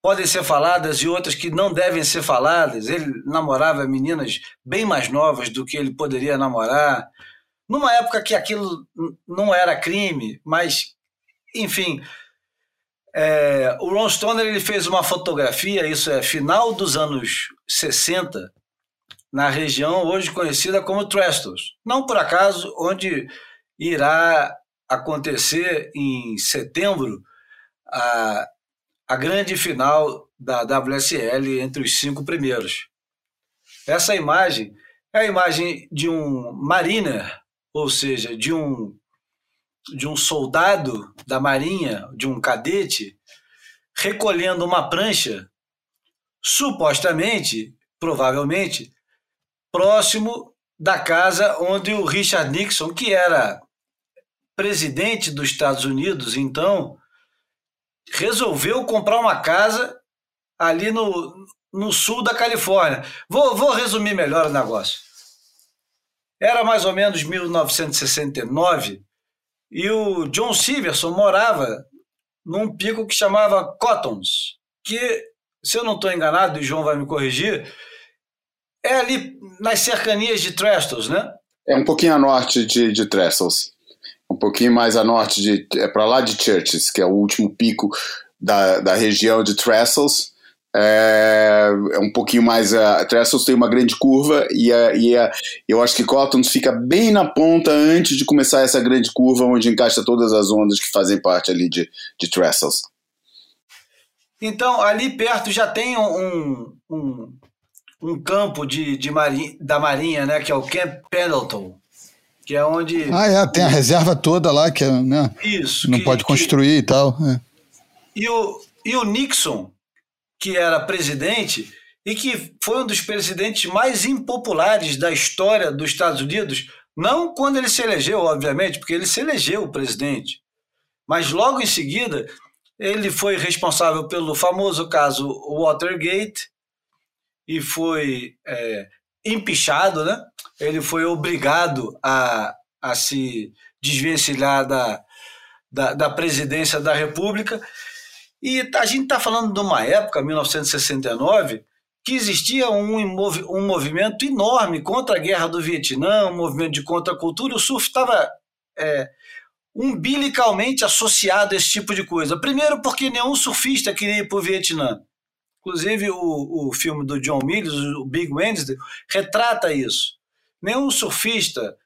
podem ser faladas e outras que não devem ser faladas. Ele namorava meninas bem mais novas do que ele poderia namorar, numa época que aquilo não era crime, mas, enfim. é, o Ron Stoner ele fez uma fotografia, isso é final dos anos 60, na região hoje conhecida como Trestles. Não por acaso, onde irá acontecer em setembro a, a grande final da WSL entre os cinco primeiros. Essa imagem é a imagem de um mariner, ou seja, de um, de um soldado da marinha, de um cadete, recolhendo uma prancha, supostamente, provavelmente, próximo da casa onde o Richard Nixon, que era presidente dos Estados Unidos, então, resolveu comprar uma casa ali no, no sul da Califórnia. Vou, vou resumir melhor o negócio. Era mais ou menos 1969 e o John Silverson morava num pico que chamava Cottons, que, se eu não estou enganado, e o João vai me corrigir, é ali nas cercanias de Trestles, né? É um pouquinho a norte de, de Trestles. Um pouquinho mais a norte de. É para lá de Churches, que é o último pico da, da região de Trestles. É, é um pouquinho mais. A Trestles tem uma grande curva e, a, e a, eu acho que Cottons fica bem na ponta antes de começar essa grande curva, onde encaixa todas as ondas que fazem parte ali de, de Trestles. Então, ali perto já tem um, um, um campo de, de marinha, da Marinha, né? Que é o Camp Pendleton, que é onde. Ah, é, tem a reserva toda lá, que é, né? Isso. Não que- pode que- construir e tal. é. E o, e o Nixon, que era presidente e que foi um dos presidentes mais impopulares da história dos Estados Unidos, não quando ele se elegeu, obviamente, porque ele se elegeu presidente, mas logo em seguida ele foi responsável pelo famoso caso Watergate e foi é, empichado, né? Ele foi obrigado a, a se desvencilhar da, da, da presidência da República. E a gente está falando de uma época, 1969, que existia um, um movimento enorme contra a guerra do Vietnã, um movimento de contracultura. O surf estava é, umbilicalmente associado a esse tipo de coisa. Primeiro, porque nenhum surfista queria ir para o Vietnã. Inclusive, o, o filme do John Milius, o Big Wednesday, retrata isso. Nenhum surfista,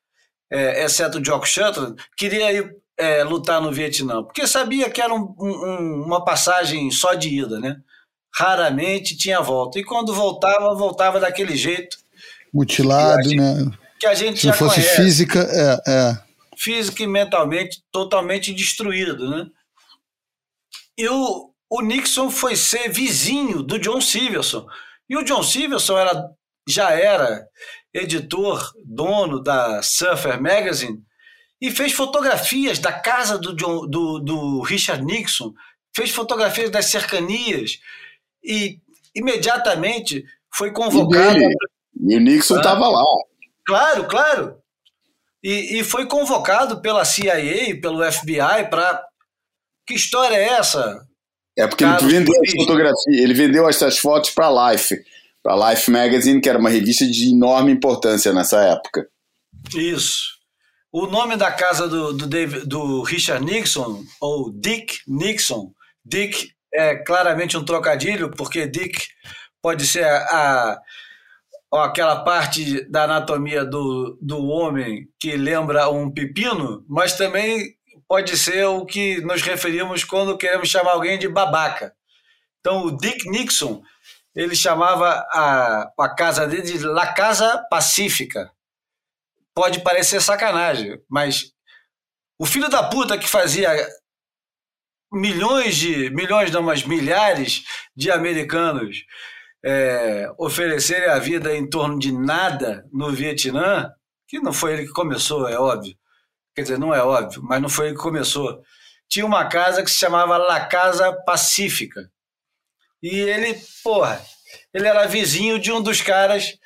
é, exceto o Jock Sutherland, queria ir é, lutar no Vietnã, porque sabia que era um- um- uma passagem só de ida, né? Raramente tinha volta. E quando voltava, voltava daquele jeito Mutilado, E né? que a gente Se já fosse conhece, física, é, é. física e mentalmente totalmente destruído, né? E o, o Nixon foi ser vizinho do John Silverson. E o John Silverson era, já era editor, dono da Surfer Magazine, e fez fotografias da casa do, John- do, do Richard Nixon, fez fotografias das cercanias, e imediatamente foi E convocado. dele. E o Nixon Ah. estava lá. Claro, claro. E, e foi convocado pela CIA, pelo FBI, para. Que história é essa? É porque Carlos ele vendeu as fotografias, ele vendeu essas fotos para Life, para Life Magazine, que era uma revista de enorme importância nessa época. Isso. O nome da casa do, do, David- do Richard Nixon, ou Dick Nixon, Dick é claramente um trocadilho, porque Dick pode ser a, a- aquela parte da anatomia do, do homem que lembra um pepino, mas também pode ser o que nos referimos quando queremos chamar alguém de babaca. Então, o Dick Nixon, ele chamava a, a casa dele de La Casa Pacífica pode parecer sacanagem, mas o filho da puta que fazia milhões de milhões não, mas milhares de americanos é, oferecerem a vida em torno de nada no Vietnã, que não foi ele que começou, é óbvio. Quer dizer, não é óbvio, mas não foi ele que começou. Tinha uma casa que se chamava La Casa Pacífica. E ele, porra, ele era vizinho de um dos caras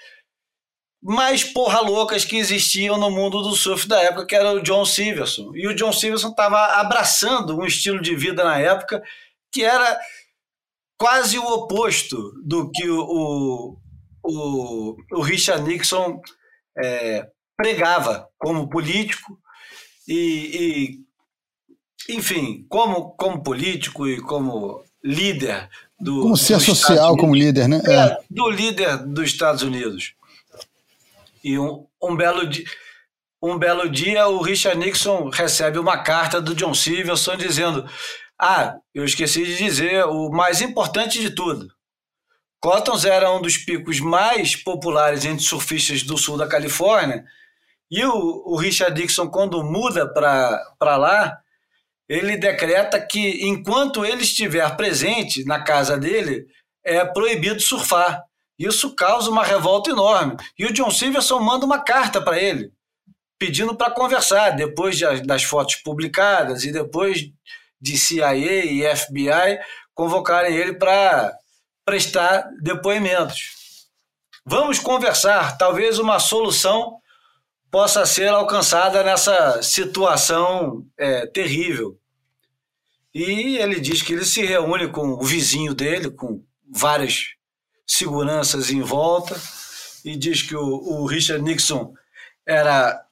mais porra loucas que existiam no mundo do surf da época, que era o John Silverson. E o John Silverson estava abraçando um estilo de vida na época que era quase o oposto do que o, o, o Richard Nixon é, pregava como político e, e, enfim, como, como político e como líder do Como ser social como líder, né? É. É, do líder dos Estados Unidos. E um, um, belo dia, um belo dia, o Richard Nixon recebe uma carta do John Silverson dizendo: Ah, eu esqueci de dizer o mais importante de tudo. Cottons era um dos picos mais populares entre surfistas do sul da Califórnia. E o, o Richard Nixon, quando muda para lá, ele decreta que enquanto ele estiver presente na casa dele, é proibido surfar. Isso causa uma revolta enorme. E o John Silverson manda uma carta para ele, pedindo para conversar, depois de, das fotos publicadas e depois de CIA e FBI convocarem ele para prestar depoimentos. Vamos conversar, talvez uma solução possa ser alcançada nessa situação é, terrível. E ele diz que ele se reúne com o vizinho dele, com várias seguranças em volta, e diz que o, o Richard Nixon era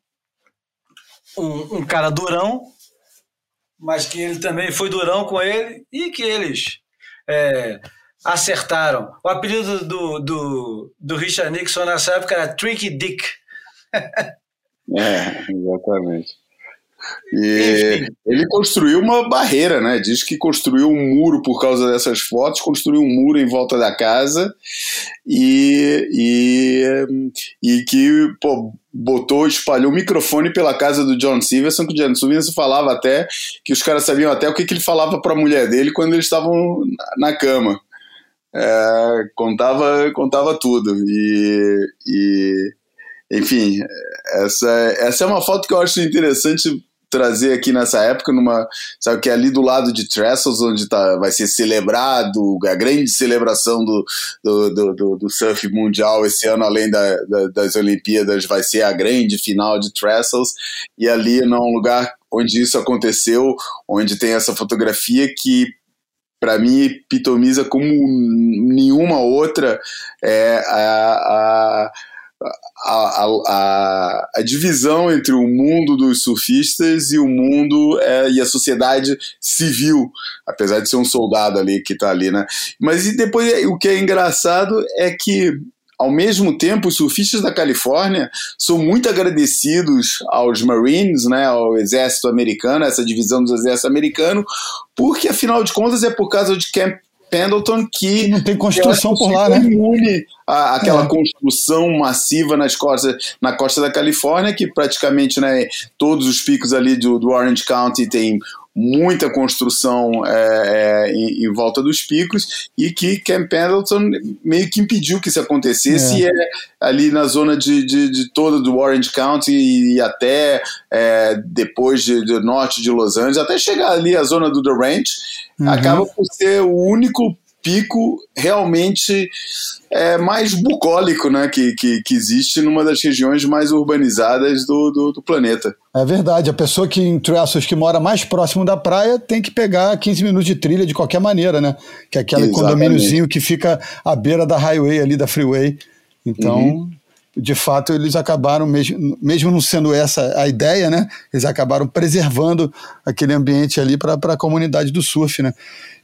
um, um, cara durão, mas que ele também foi durão com ele e que eles é, acertaram. O apelido do, do, do Richard Nixon nessa época era Tricky Dick. (laughs) é, exatamente. E ele construiu uma barreira, né? Diz que construiu um muro por causa dessas fotos, construiu um muro em volta da casa e, e, e que pô, botou, espalhou o microfone pela casa do John Stevenson, que o John Stevenson falava até que os caras sabiam até o que, que ele falava para a mulher dele quando eles estavam na cama. É, contava, contava tudo. E, e enfim, essa, essa é uma foto que eu acho interessante trazer aqui nessa época, numa, sabe, que é ali do lado de Trestles, onde tá, vai ser celebrado a grande celebração do, do, do, do, do surf mundial esse ano, além da, da, das Olimpíadas, vai ser a grande final de Trestles, e ali num lugar onde isso aconteceu, onde tem essa fotografia que para mim epitomiza como nenhuma outra é, a, a a, a, a, divisão entre o mundo dos surfistas e o mundo é, e a sociedade civil, apesar de ser um soldado ali que está ali, né? Mas e depois o que é engraçado é que ao mesmo tempo, os surfistas da Califórnia são muito agradecidos aos Marines, né, ao exército americano, essa divisão do exército americano, porque afinal de contas é por causa de Camp Pendleton que, que não tem construção por lá, né? Imune a, aquela é. construção massiva nas costas, na costa da Califórnia, que praticamente né, todos os picos ali do, do Orange County tem muita construção é, é, em, em, volta dos picos e que Camp Pendleton meio que impediu que isso acontecesse é. e é ali na zona de, de, de toda do Orange County e até é, depois de, de, norte de Los Angeles, até chegar ali a zona do The Ranch, uhum. acaba por ser o único pico realmente é, mais bucólico né, que, que, que, existe numa das regiões mais urbanizadas do, do, do planeta. É verdade, a pessoa que em Traços que mora mais próximo da praia tem que pegar 15 minutos de trilha de qualquer maneira, né? Que é aquele Exatamente. condomíniozinho que fica à beira da highway ali, da freeway. Então, uhum de fato, eles acabaram, mesmo, mesmo não sendo essa a ideia, né? Eles acabaram preservando aquele ambiente ali para a comunidade do surf, né?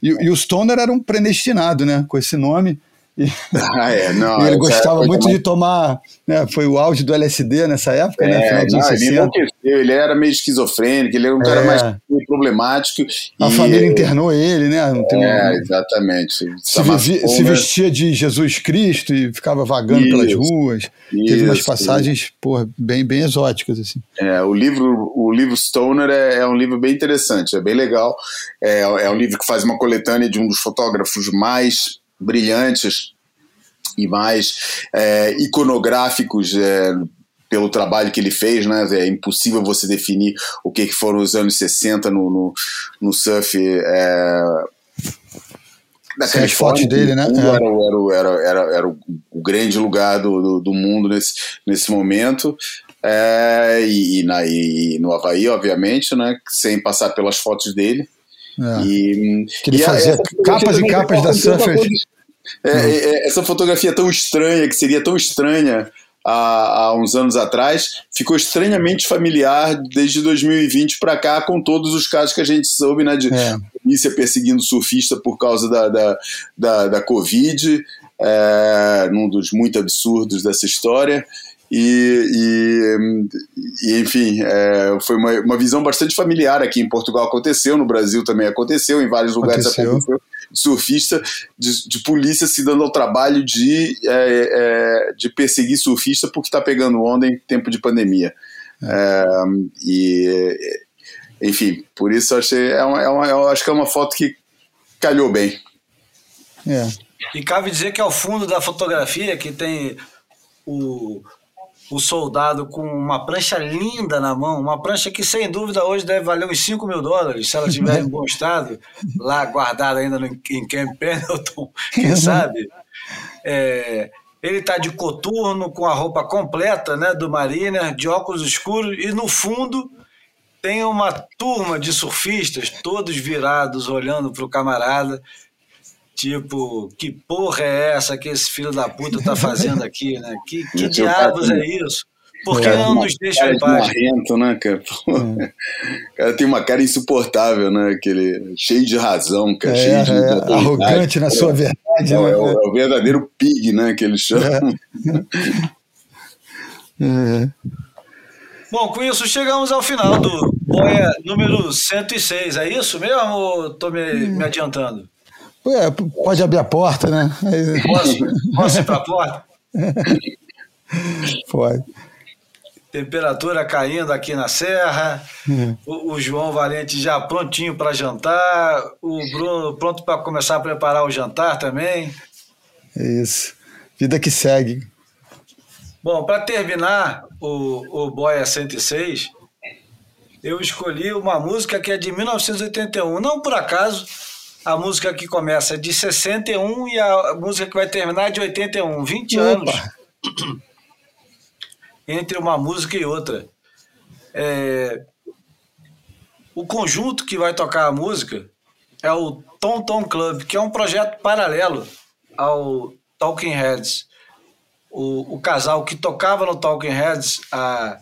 E, e o Stoner era um predestinado, né? Com esse nome. E, (laughs) ah, é, não, (laughs) e ele gostava muito de tomar, né, foi o auge do LSD nessa época, né, é, né, não, ele enlouqueceu, ele era meio esquizofrênico, ele era um cara é. mais problemático. A e, família internou ele, né? é, exatamente. Se, se, vestia de Jesus Cristo e ficava vagando isso, pelas ruas. Isso, Teve umas passagens porra, bem, bem exóticas. Assim. É, o livro, o livro Stoner é, é um livro bem interessante, é bem legal. É, é um livro que faz uma coletânea de um dos fotógrafos mais brilhantes e mais é, iconográficos é, pelo trabalho que ele fez, né? É impossível você definir o que, que foram os anos 60 no, no, no surf. É, fotos dele, né? Era, era, era, era, era o, grande lugar do, do, do, mundo nesse, nesse momento. É, e, e, na, e no Havaí, obviamente, né? Sem passar pelas fotos dele. É. E, que ele e fazia capas e capas da Surfer. É, é, é, essa fotografia tão estranha, que seria tão estranha há, há uns anos atrás, ficou estranhamente familiar desde 2020 para cá, com todos os casos que a gente soube, né, de é. polícia perseguindo surfista por causa da, da, da, da Covid, é, um dos muito absurdos dessa história. E, e, e, enfim, é, foi uma, uma visão bastante familiar aqui em Portugal aconteceu, no Brasil também aconteceu, em vários lugares aconteceu. aconteceu surfista, de, de, polícia se dando ao trabalho de, é, é, de perseguir surfista porque está pegando onda em tempo de pandemia. É, e, enfim, por isso eu achei, é uma, é uma, eu acho que é uma foto que calhou bem. É. E cabe dizer que ao fundo da fotografia que tem o, o soldado com uma prancha linda na mão, uma prancha que sem dúvida hoje deve valer uns 5 mil dólares, se ela estiver em bom (laughs) estado, lá guardada ainda no, em Camp Pendleton, quem sabe. É, ele está de coturno, com a roupa completa né, do Mariner, de óculos escuros, e no fundo tem uma turma de surfistas, todos virados, olhando para o camarada, Tipo, que porra é essa que esse filho da puta tá fazendo aqui, né? Que, que diabos é isso? Por que não nos deixa em paz? Marrento, né, cara? Hum. O cara tem uma cara insuportável, né? Aquele, cheio de razão, cara. É, cheio de é, arrogante na sua verdade. É, né? é, o, é, o, verdadeiro pig, né? Que eles chamam. (laughs) É. Bom, com isso chegamos ao final do Boia número 106, é isso mesmo ou tô me, me adiantando? Ué, pode abrir a porta, né? Posso, posso ir para a porta? (laughs) Pode. Temperatura caindo aqui na serra, o, o João Valente já prontinho para jantar, o Bruno pronto para começar a preparar o jantar também. É isso. Vida que segue. Bom, para terminar o, o Boia 106, eu escolhi uma música que é de 1981. Não por acaso, a música que começa é de 61 e a música que vai terminar é de 81. 20 anos entre uma música e outra. É, o conjunto que vai tocar a música é o Tom Tom Club, que é um projeto paralelo ao Talking Heads. O, o casal que tocava no Talking Heads, a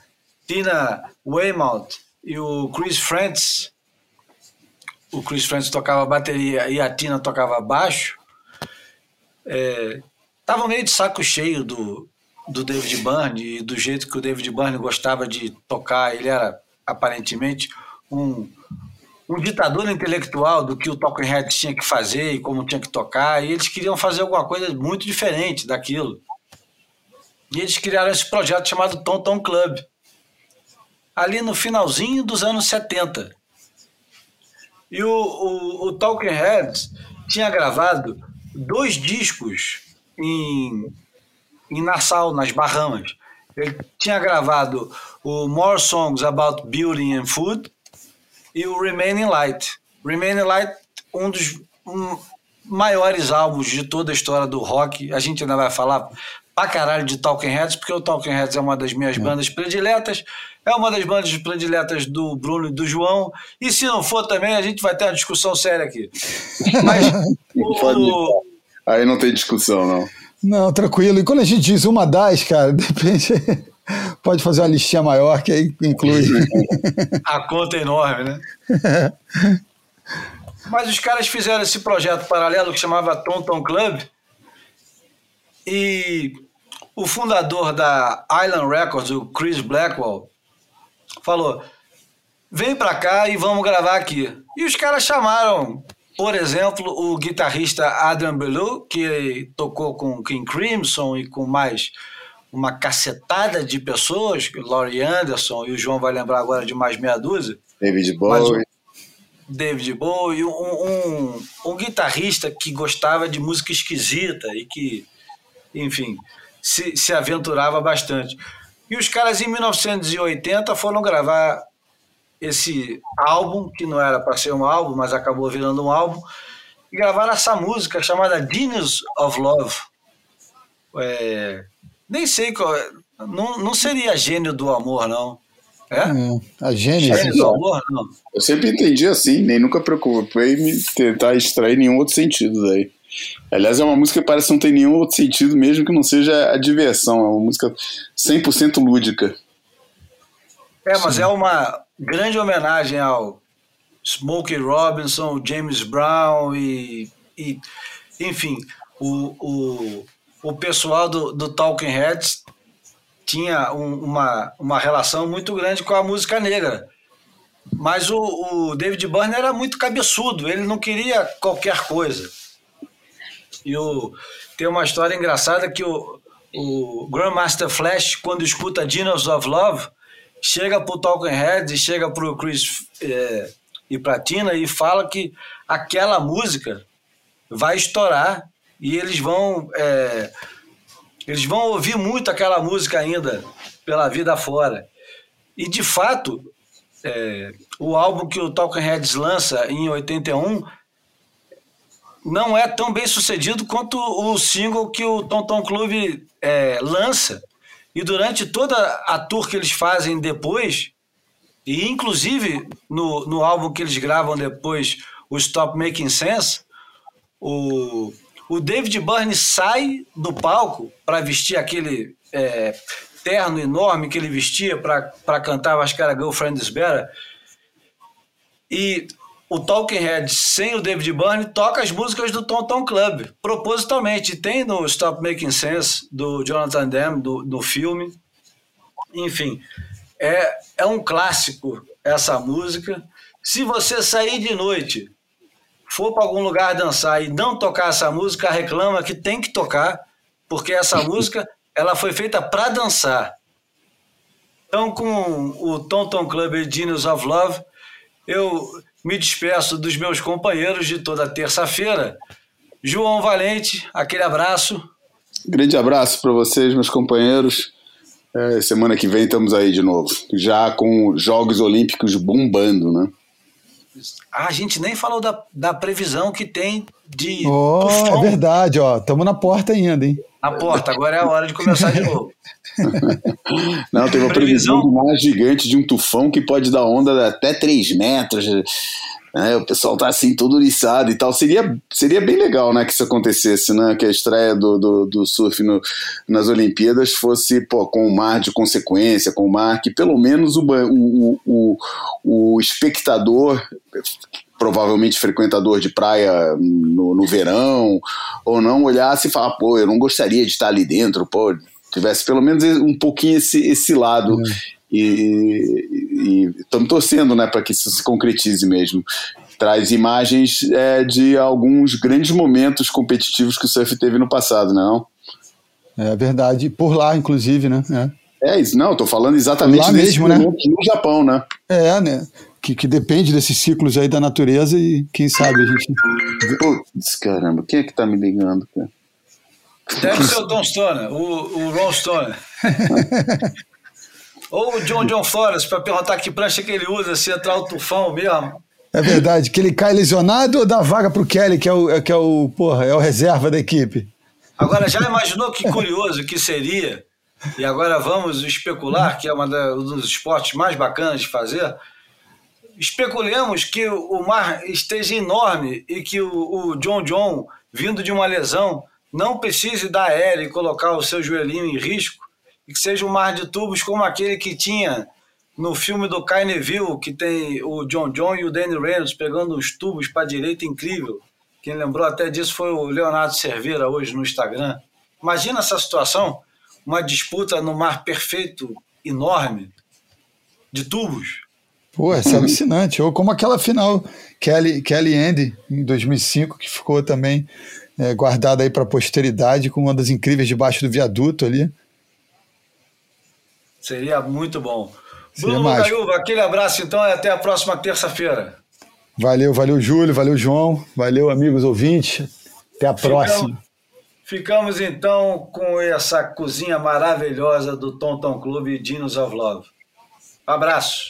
Tina Weymouth e o Chris Frantz, o Chris Frantz tocava bateria e a Tina tocava baixo, é, meio de saco cheio do, do David Byrne e do jeito que o David Byrne gostava de tocar. Ele era aparentemente um, um ditador intelectual do que o Talking Heads tinha que fazer e como tinha que tocar. E eles queriam fazer alguma coisa muito diferente daquilo. E eles criaram esse projeto chamado Tom Tom Club, ali no finalzinho dos anos 70. E o, o, o Talking Heads tinha gravado dois discos em em Nassau, nas Bahamas. Ele tinha gravado o More Songs About Building and Food e o Remaining Light. Remaining Light, um dos um, maiores álbuns de toda a história do rock. A gente ainda vai falar pra caralho de Talking Heads, porque o Talking Heads é uma das minhas é. bandas prediletas, é uma das bandas prediletas do Bruno e do João, e se não for também, a gente vai ter uma discussão séria aqui. Mas (laughs) o... Aí não tem discussão, não. Não, tranquilo. E quando a gente diz uma das, cara, depende. (laughs) Pode fazer uma listinha maior que aí inclui. (laughs) A conta é enorme, né? Mas os caras fizeram esse projeto paralelo que chamava Tonton Club. E o fundador da Island Records, o Chris Blackwell, falou: vem pra cá e vamos gravar aqui. E os caras chamaram por exemplo, o guitarrista Adam Belew, que tocou com King Crimson e com mais uma cacetada de pessoas, Laurie Anderson, e o João vai lembrar agora de mais meia dúzia. David Bowie. David Bowie, um, um, um, guitarrista que gostava de música esquisita e que, enfim, se, se aventurava bastante. E os caras, em 1980, foram gravar esse álbum, que não era para ser um álbum, mas acabou virando um álbum, e gravaram essa música chamada Genius of Love. É, nem sei qual. É, não, não seria gênio do amor, não. É? é a gênio, gênio do amor, não. Eu sempre entendi assim, nem nunca preocupei em tentar extrair nenhum outro sentido daí. Aliás, é uma música que parece não ter nenhum outro sentido, mesmo que não seja a diversão. É uma música 100% lúdica. É, mas Sim. é uma, grande homenagem ao Smokey Robinson, James Brown e, e enfim, o, o, o pessoal do, do Talking Heads tinha um, uma, uma relação muito grande com a música negra. Mas o, o David Byrne era muito cabeçudo, ele não queria qualquer coisa. E o, tem uma história engraçada que o, o Grandmaster Flash, quando escuta Dinos of Love, chega pro Talking Heads chega pro Chris é, e pra Tina e fala que aquela música vai estourar e eles vão é, eles vão ouvir muito aquela música ainda pela vida fora. E de fato, é, o álbum que o Talking Heads lança em 81 não é tão bem sucedido quanto o single que o Tom Tom Club é, lança e durante toda a tour que eles fazem depois, e inclusive no, no álbum que eles gravam depois, o Stop Making Sense, o, o David Byrne sai do palco para vestir aquele é, terno enorme que ele vestia para cantar era Girlfriend is Better. E o Talking Heads sem o David Byrne toca as músicas do Tom Tom Club, propositalmente. Tem no Stop Making Sense, do Jonathan Demme, do, do filme. Enfim, é, é um clássico essa música. Se você sair de noite, for para algum lugar dançar e não tocar essa música, reclama que tem que tocar, porque essa (laughs) música ela foi feita para dançar. Então, com o Tom Tom Club e Genius of Love, eu me despeço dos meus companheiros de toda terça-feira. João Valente, aquele abraço. Grande abraço para vocês, meus companheiros. É, semana que vem estamos aí de novo, já com Jogos Olímpicos bombando, né? Ah, a gente nem falou da, da previsão que tem de. Oh, é verdade, ó. Estamos na porta ainda, hein? Na porta, agora é a hora de começar de novo. (laughs) Não, tem uma previsão de mar gigante de um tufão que pode dar onda de até 3 metros. Né? O pessoal tá assim, todo liçado e tal. Seria, seria bem legal, né, que isso acontecesse, né? Que a estreia do, do, do surf no, nas Olimpíadas fosse pô, com o mar de consequência, com o mar que pelo menos o, o, o, o espectador provavelmente frequentador de praia no, no, verão, ou não olhasse e falar, pô, eu não gostaria de estar ali dentro, pô, tivesse pelo menos um pouquinho esse, esse lado. Uhum. E estamos torcendo né, para que isso se concretize mesmo. Traz imagens é, de alguns grandes momentos competitivos que o surf teve no passado, não? É verdade, por lá, inclusive, né? É, é isso, não, estou falando exatamente lá mesmo, né? no Japão, né? É, né? Que, que depende desses ciclos aí da natureza e quem sabe a gente. Putz, caramba, quem é que tá me ligando, cara? Deve ser o Tom Stoner, o, o Ron Stoner. (laughs) Ou o John John Flores, para perguntar que prancha que ele usa, se entrar o tufão mesmo. É verdade, que ele cai lesionado ou dá vaga pro Kelly, que é o, que é o, porra, é o reserva da equipe? Agora, já imaginou que curioso que seria? E agora vamos especular, que é um dos esportes mais bacanas de fazer. Especulemos que o mar esteja enorme e que o, o John John, vindo de uma lesão, não precise dar aéreo e colocar o seu joelhinho em risco e que seja um mar de tubos como aquele que tinha no filme do Kai que tem o John John e o Danny Reynolds pegando os tubos para a direita, incrível. Quem lembrou até disso foi o Leonardo Cerveira hoje no Instagram. Imagina essa situação, uma disputa no mar perfeito, enorme, de tubos. Pô, é alucinante. Ou como aquela final Kelly, Kelly Andy, em 2005, que ficou também é, guardada aí para a posteridade, com uma das incríveis debaixo do viaduto ali. Seria muito bom. Seria Bruno Gaiuva, aquele abraço então e até a próxima terça-feira. Valeu, valeu, Júlio, valeu, João, valeu, amigos ouvintes. Até a próxima. Ficamos, então com essa cozinha maravilhosa do Tom Tom Clube Dinos of Love. Abraço.